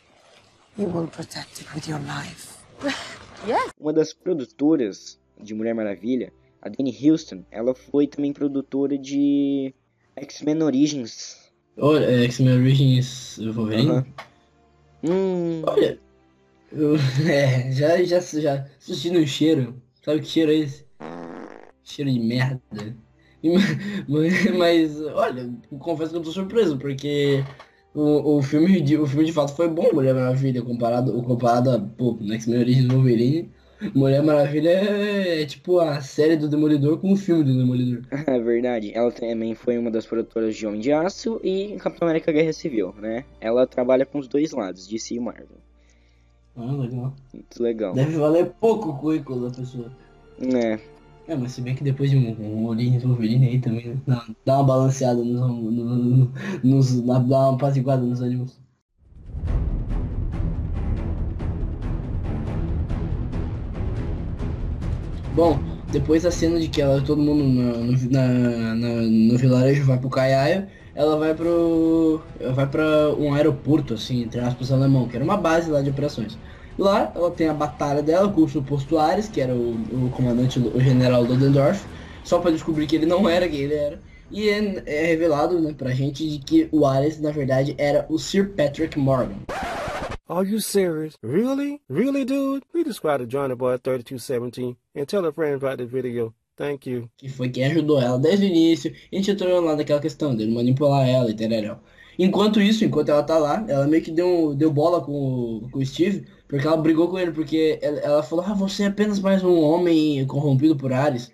you will protect it with your life. Uma das produtoras de Mulher Maravilha, a Danny Houston, ela foi também produtora de X-Men Origins. Olha, é, X-Men Origins Wolverine. Aham. Hum, Olha, eu, é, já, já, já assistindo o cheiro. Sabe que cheiro é esse? Cheiro de merda. Ma- Mas, mas, olha, confesso que eu tô surpreso, porque o, o, filme, de, o filme de fato foi bom, Mulher Maravilha, comparado, comparado a, pô, no X-Men Origins Wolverine. Mulher Maravilha é, é tipo a série do Demolidor com o filme do Demolidor. é verdade. Ela também foi uma das produtoras de Homem de Aço e Capitão América Guerra Civil, né? Ela trabalha com os dois lados, DC e Marvel. Ah, legal. Muito legal. Deve valer pouco o currículo da pessoa. É, É, mas se bem que depois de um, um Origins Wolverine aí também, né? dá, dá uma balanceada nos, no- no- nos, dá dá uma apaziguada nos ânimos. Bom, depois da cena de que ela, todo mundo no, no, na- na- no vilarejo vai pro Caiaia, ela vai pro. vai pra um aeroporto, assim, entre aspas, alemão, que era uma base lá de operações. Lá ela tem a batalha dela com o suposto Ares, que era o, o comandante, o general Ludendorff, só pra descobrir que ele não era quem ele era. E é, é revelado né, pra gente de que o Ares, na verdade, era o Sir Patrick Morgan. Are you serious? Really? Really, dude? We described Johnny Boy 3217 and tell a friend about this video. Thank you. que foi quem ajudou ela desde o início. A gente entrou lá naquela questão dele manipular ela e tal. Enquanto isso, enquanto ela tá lá, ela meio que deu, deu bola com o, com o Steve, porque ela brigou com ele, porque ela, ela falou, ah, você é apenas mais um homem corrompido por Ares.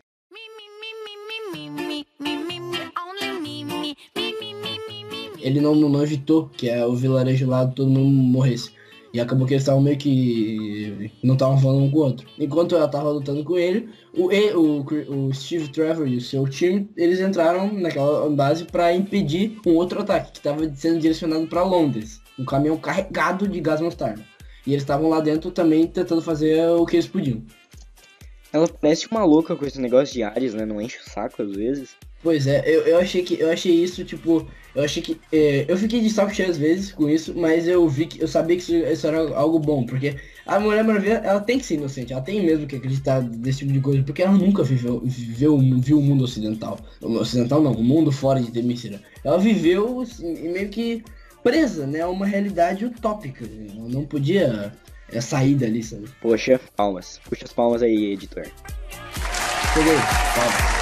Ele não, não evitou que é, o vilarejo lá todo mundo morresse. E acabou que eles estavam meio que não estavam falando um com o outro. Enquanto ela tava lutando com ele, o, o, o Steve Trevor e o seu time, eles entraram naquela base para impedir um outro ataque que estava sendo direcionado para Londres. Um caminhão carregado de gás mostarda. E eles estavam lá dentro também tentando fazer o que eles podiam. Ela parece uma louca com esse negócio de Ares, né? Não enche o saco às vezes. Pois é, eu, eu achei que eu achei isso, tipo, eu achei que. é, eu fiquei de saco cheio às vezes com isso, mas eu vi que eu sabia que isso, isso era algo bom, porque a Mulher Maravilha, ela tem que ser inocente, ela tem mesmo que acreditar desse tipo de coisa, porque ela nunca viveu, viveu viu o mundo ocidental. O Ocidental não, o mundo fora de Temícera. Ela viveu assim, meio que presa, né, uma realidade utópica. Ela não podia é, sair dali, sabe? Poxa, palmas. Puxa as palmas aí, editor. Cheguei, calma.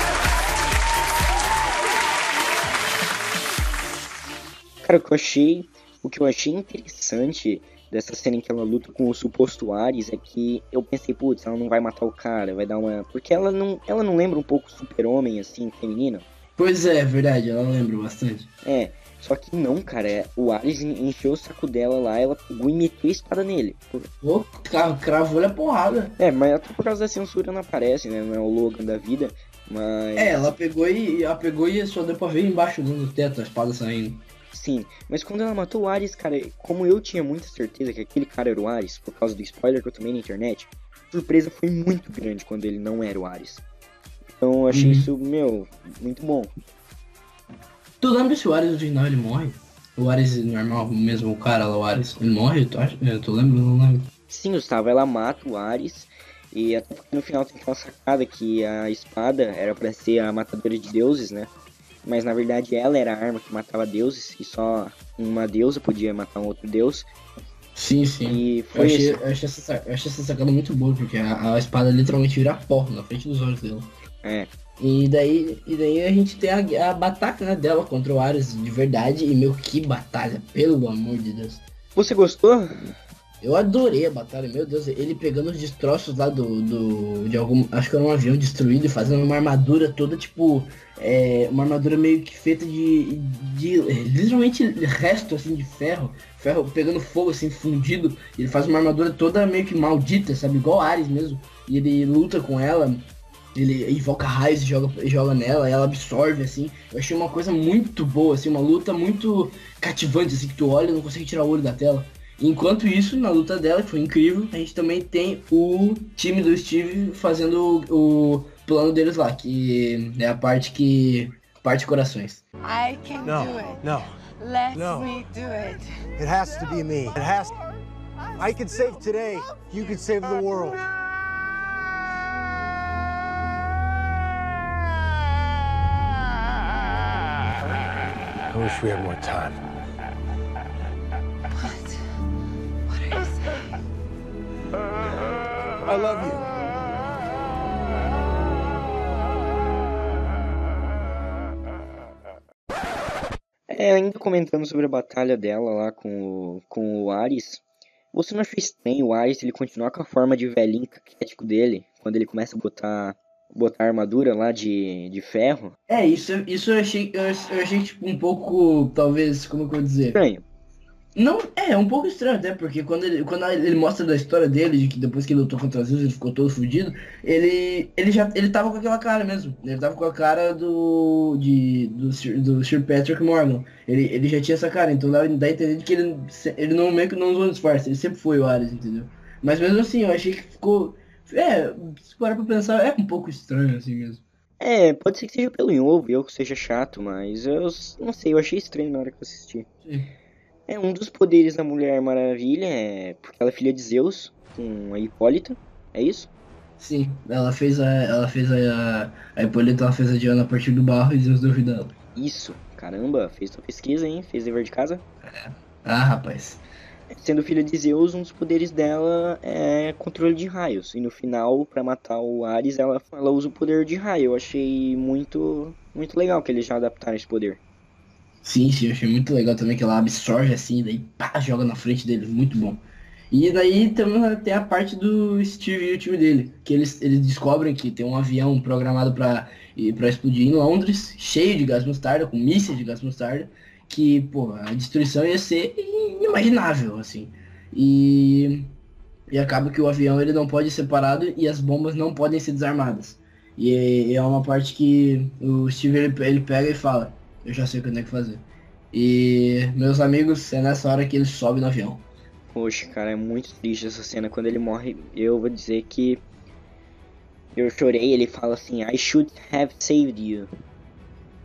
Cara, o que eu achei. O que eu achei interessante dessa cena em que ela luta com o suposto Ares é que eu pensei, putz, ela não vai matar o cara, vai dar uma. Porque ela não. Ela não lembra um pouco super-homem, assim, feminina. Pois é, verdade, ela lembra bastante. É. Só que não, cara, é, o Ares en- encheu o saco dela lá, ela pegou e meteu a espada nele. Ô, ca- cravou-lhe a porrada. É, mas até por causa da censura não aparece, né? Não é o Logan da vida. Mas. É, ela pegou e ela pegou e só deu pra ver embaixo do teto a espada saindo. Sim, mas quando ela matou o Ares, cara, como eu tinha muita certeza que aquele cara era o Ares, por causa do spoiler que eu tomei na internet, a surpresa foi muito grande quando ele não era o Ares. Então eu achei Uhum. isso, meu, muito bom. Tu lembra se o Ares original ele morre? O Ares normal, mesmo o cara lá, o Ares, ele morre? Tu, acha? É, tu lembra? Eu Não lembro. Sim, Gustavo, ela mata o Ares, e até porque no final tem aquela sacada que a espada era pra ser a matadora de deuses, né? Mas na verdade ela era a arma que matava deuses, e só uma deusa podia matar um outro deus. Sim, sim. E Eu foi achei, esse. eu, achei essa, sa- eu achei essa sacada muito boa, porque a, a espada literalmente vira pó na frente dos olhos dela. É. E daí, e daí a gente tem a, a batalha né, dela contra o Ares de verdade. E meu, que batalha, pelo amor de Deus. Você gostou? Eu adorei a batalha, meu Deus, ele pegando os destroços lá do, do de algum, acho que era um avião destruído e fazendo uma armadura toda tipo, é, uma armadura meio que feita de, de literalmente resto assim de ferro, ferro pegando fogo assim fundido, ele faz uma armadura toda meio que maldita, sabe, igual Ares mesmo, e ele luta com ela, ele invoca raios e joga, joga nela, e ela absorve assim. Eu achei uma coisa muito boa, assim, uma luta muito cativante, assim, que tu olha e não consegue tirar o olho da tela. Enquanto isso, na luta dela, que foi incrível, a gente também tem o time do Steve fazendo o, o plano deles lá, que é a parte que. parte corações. I can do No, it. no. Let No. me do it. It has to be me. It has. I can save today. You can save the world. I wish we had more time. What? What are you saying? I love you. É, ainda comentando sobre a batalha dela lá com o, com o Ares, você não achou estranho o Ares ele continuar com a forma de velhinho caquético dele, quando ele começa a botar, botar armadura lá de, de ferro? É, isso, isso eu achei, eu, achei tipo um pouco, talvez, como que eu vou dizer? Estranho. Não, é, um pouco estranho até, porque quando ele, quando ele mostra da história dele, de que depois que ele lutou contra os Zeus, ele ficou todo fudido, ele, ele já, ele tava com aquela cara mesmo, ele tava com a cara do, de, do, Sir, do Sir Patrick Morgan, ele, ele já tinha essa cara, então dá, dá a entender que ele, ele não meio que não usou disfarce, ele sempre foi o Ares, entendeu? Mas mesmo assim, eu achei que ficou, é, se parar pra pensar, é um pouco estranho assim mesmo. É, pode ser que seja pelo em ovo, eu que seja chato, mas eu não sei, eu achei estranho na hora que eu assisti. Sim. É, um dos poderes da Mulher Maravilha é porque ela é filha de Zeus, com a Hipólita, é isso? Sim, ela fez a, ela fez a, a Hipólita, ela fez a Diana a partir do barro e Zeus deu vida. Isso, caramba, fez tua pesquisa, hein? Fez dever de casa? Ah, rapaz. Sendo filha de Zeus, um dos poderes dela é controle de raios. E no final, pra matar o Ares, ela, ela usa o poder de raio. Eu achei muito, muito legal que eles já adaptaram esse poder. Sim, sim, eu achei muito legal também que ela absorve assim, daí pá, joga na frente dele, muito bom. E daí também tem a parte do Steve e o time dele, que eles, eles descobrem que tem um avião programado pra explodir em Londres, cheio de gás mostarda, com mísseis de gás mostarda, que, pô, a destruição ia ser inimaginável, assim. E, e acaba que o avião ele não pode ser separado e as bombas não podem ser desarmadas. E é uma parte que o Steve ele, ele pega e fala, eu já sei o que eu tenho que fazer. E meus amigos, é nessa hora que ele sobe no avião. Poxa, cara, é muito triste essa cena. Quando ele morre, eu vou dizer que eu chorei. Ele fala assim: I should have saved you.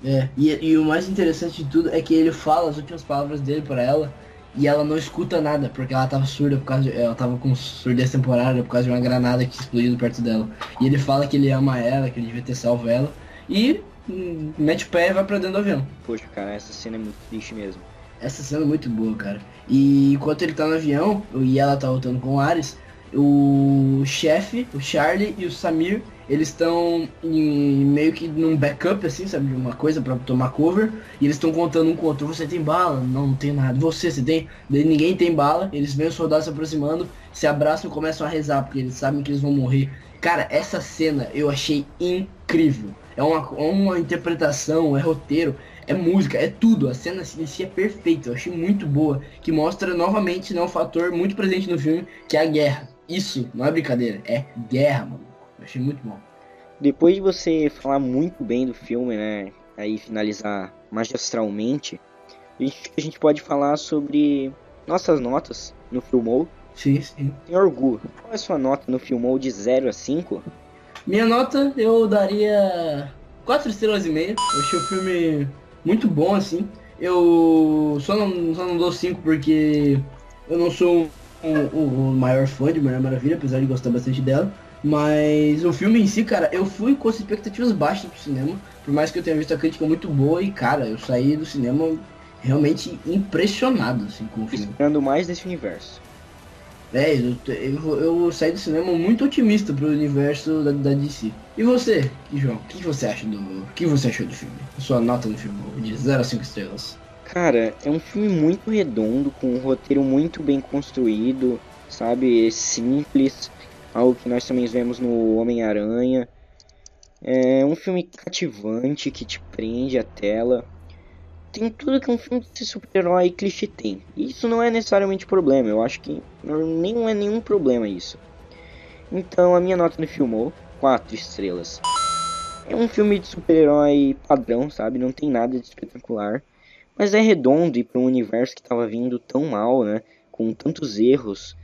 É, e, e o mais interessante de tudo é que ele fala as últimas palavras dele para ela e ela não escuta nada, porque ela tava surda por causa de, ela tava com surdez temporária por causa de uma granada que explodiu perto dela. E ele fala que ele ama ela, que ele devia ter salvo ela e hum, mete o pé e vai pra dentro do avião. Poxa, cara, essa cena é muito triste mesmo. Essa cena é muito boa, cara. E enquanto ele tá no avião, e ela tá lutando com o Ares, o chefe, o Charlie e o Samir, eles estão meio que num backup, assim, sabe? Uma coisa para tomar cover. E eles estão contando um com o outro. Você tem bala? Não, não tem nada. Você, você tem? Ninguém tem bala. Eles veem os soldados se aproximando, se abraçam e começam a rezar, porque eles sabem que eles vão morrer. Cara, essa cena eu achei incrível. É uma, é uma interpretação, é roteiro, é música, é tudo. A cena em si é perfeita, eu achei muito boa. Que mostra novamente né, um fator muito presente no filme, que é a guerra. Isso não é brincadeira, é guerra, mano. Eu achei muito bom. Depois de você falar muito bem do filme, né? Aí finalizar magistralmente, a gente, a gente pode falar sobre nossas notas no Filmou. Sim, sim. Tem orgulho. Qual é a sua nota no Filmou de 0 a 5? Minha nota eu daria 4 estrelas e meia. Eu achei o filme muito bom, assim. Eu só não, só não dou 5 porque eu não sou o, o, o, maior fã de Mulher Maravilha, apesar de gostar bastante dela. Mas o filme em si, cara, eu fui com as expectativas baixas pro cinema. Por mais que eu tenha visto a crítica muito boa e, cara, eu saí do cinema realmente impressionado assim, com o filme. Esperando mais desse universo. É, eu, eu, eu, saí do cinema muito otimista pro universo da, da DC. E você, João, o que você acha do. O que você achou do filme? Sua nota no filme de 0 a 5 estrelas. Cara, é um filme muito redondo, com um roteiro muito bem construído, sabe? Simples, algo que nós também vemos no Homem-Aranha. É um filme cativante que te prende a tela tem tudo que um filme de super-herói clichê tem. E isso não é necessariamente problema, eu acho que nem é nenhum problema isso. Então a minha nota no filmou, 4 estrelas. É um filme de super-herói padrão, sabe? Não tem nada de espetacular. Mas é redondo e para um universo que estava vindo tão mal, né? Com tantos erros,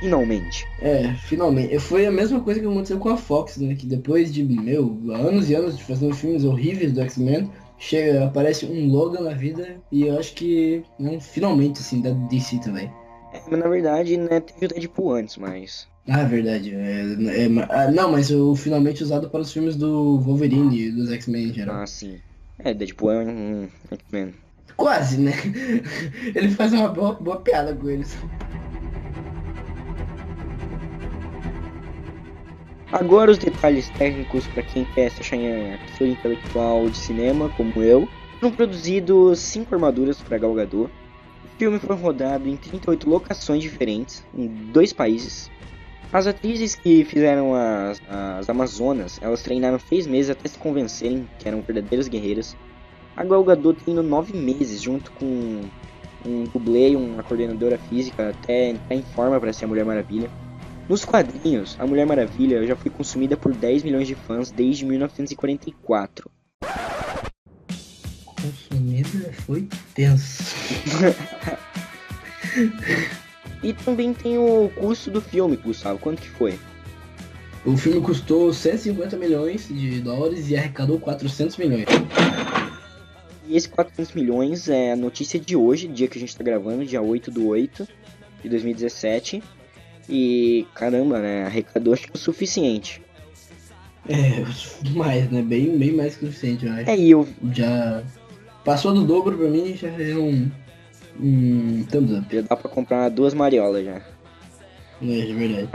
Finalmente. É, finalmente. Foi a mesma coisa que aconteceu com a Fox, né? Que depois de, meu, anos e anos de fazer filmes horríveis do X-Men, chega, aparece um Logan na vida e eu acho que, né, finalmente, assim, da DC também. É, mas na verdade, né, teve o Deadpool antes, mas... Ah, verdade. É, é, é, não, mas o finalmente usado para os filmes do Wolverine e dos X-Men em geral. Ah, sim. É, Deadpool é um X-Men. Quase, né? Ele faz uma boa, boa piada com eles. Agora os detalhes técnicos para quem quer se achar pessoa intelectual de cinema, como eu. Foram produzidos 5 armaduras para Gal Gadot. O filme foi rodado em 38 locações diferentes, em dois países. As atrizes que fizeram as, as Amazonas, elas treinaram 6 meses até se convencerem que eram verdadeiras guerreiras. A Gal Gadot treinou 9 meses junto com um dublê e uma coordenadora física até entrar em forma para ser a Mulher Maravilha. Nos quadrinhos, a Mulher Maravilha já foi consumida por 10 milhões de fãs desde 1944. Consumida foi tenso. e também tem o custo do filme, Gustavo. Quanto que foi? O filme custou 150 milhões de dólares e arrecadou 400 milhões. E esse 400 milhões é a notícia de hoje, dia que a gente está gravando, dia 8 do 8 de 2017. E caramba, né? Arrecadou acho que o suficiente. É, mais, né? Bem, bem mais que o suficiente, eu acho. É, e eu. Já. Passou do dobro pra mim já fez um. Um. Thumbs up. Já dá pra comprar duas mariolas já. É, é verdade.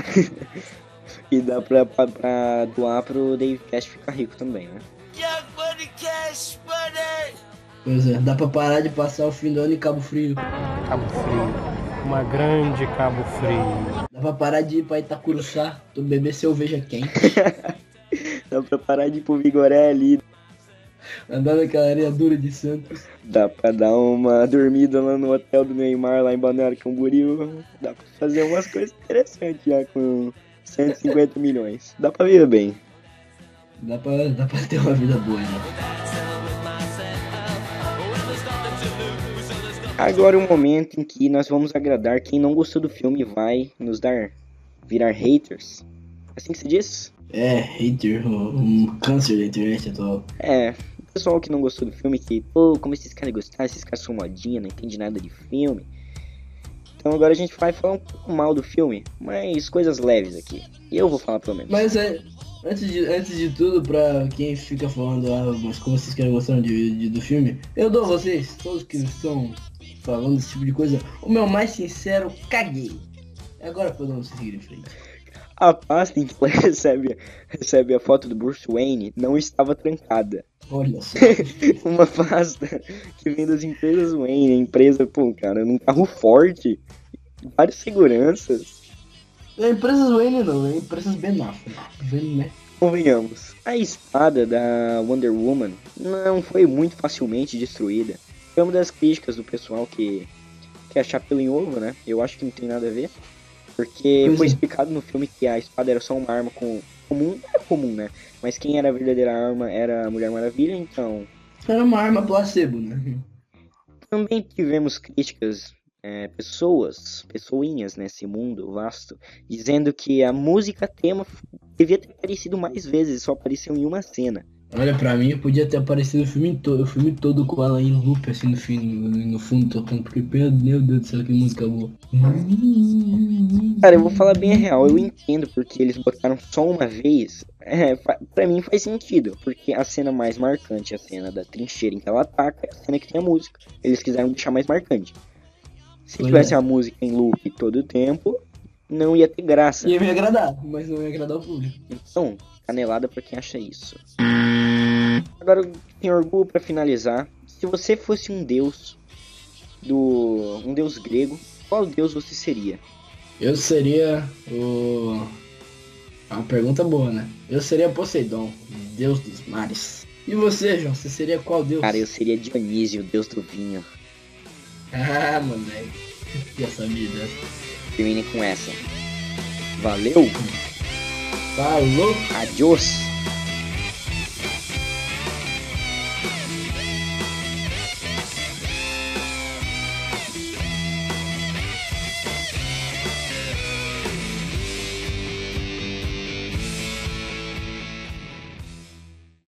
e dá pra, pra, pra, doar pro Dave Cash ficar rico também, né? Young Money Cash Money! Pois é, dá pra parar de passar o fim do ano em Cabo Frio. Cabo Frio uma grande Cabo Frio. Dá pra parar de ir pra Itacuruçá, tu beber cerveja quente. Dá pra parar de ir pro Vigoré ali. Andar naquela areia dura de Santos. Dá pra dar uma dormida lá no hotel do Neymar, lá em Balneário Camboriú. Dá pra fazer umas coisas interessantes já com 150 milhões. Dá pra viver bem. Dá pra, dá pra ter uma vida boa, né? Agora o momento em que nós vamos agradar quem não gostou do filme vai nos dar virar haters. Assim que se diz? É, hater, um câncer da internet atual. É, pessoal que não gostou do filme, que, pô, como esses caras gostaram, esses caras são modinha, não entende nada de filme. Então agora a gente vai falar um pouco mal do filme, mas coisas leves aqui. Eu vou falar pelo menos. Mas é, antes de, antes de tudo, pra quem fica falando, ah, mas como vocês querem gostar de, de- do filme, eu dou a vocês, todos que estão falando esse tipo de coisa, o meu mais sincero caguei. Agora podemos seguir em frente. A pasta em que ela recebe, recebe a foto do Bruce Wayne não estava trancada. Olha só. Uma pasta que vem das empresas Wayne, empresa, pô, cara, num carro forte, várias seguranças. é empresas Wayne não, é empresas Ben Affleck. Né? Convenhamos, a espada da Wonder Woman não foi muito facilmente destruída. Foi uma das críticas do pessoal que quer achar pelo em ovo, né? Eu acho que não tem nada a ver. Porque Pois foi é. explicado no filme que a espada era só uma arma com, comum, é comum, né? Mas quem era a verdadeira arma era a Mulher Maravilha, então Era uma arma placebo, né? também tivemos críticas, é, pessoas, pessoinhas nesse mundo vasto, dizendo que a música tema devia ter aparecido mais vezes, só apareceu em uma cena. Olha, pra mim, podia ter aparecido o filme todo, o filme todo com ela em loop, assim, no, fim, no, fundo, tocando, porque, meu Deus do céu, que música boa. Cara, eu vou falar bem a real, eu entendo porque eles botaram só uma vez. É, pra mim faz sentido, porque a cena mais marcante é a cena da trincheira em que ela ataca, é a cena que tem a música. Eles quiseram deixar mais marcante. Se Pois tivesse é. a música em loop todo o tempo, não ia ter graça. Ia me agradar, mas não ia agradar o público. Então, canelada pra quem acha isso. Agora, senhor Gu, pra finalizar, se você fosse um deus do um deus grego, qual deus você seria? Eu seria o. É uma pergunta boa, né? Eu seria Poseidon, deus dos mares. E você, João? Você seria qual deus? Cara, eu seria Dionísio, o deus do vinho. Ah, moleque. Sabia dessa. Termine com essa. Valeu, Falou! adiós.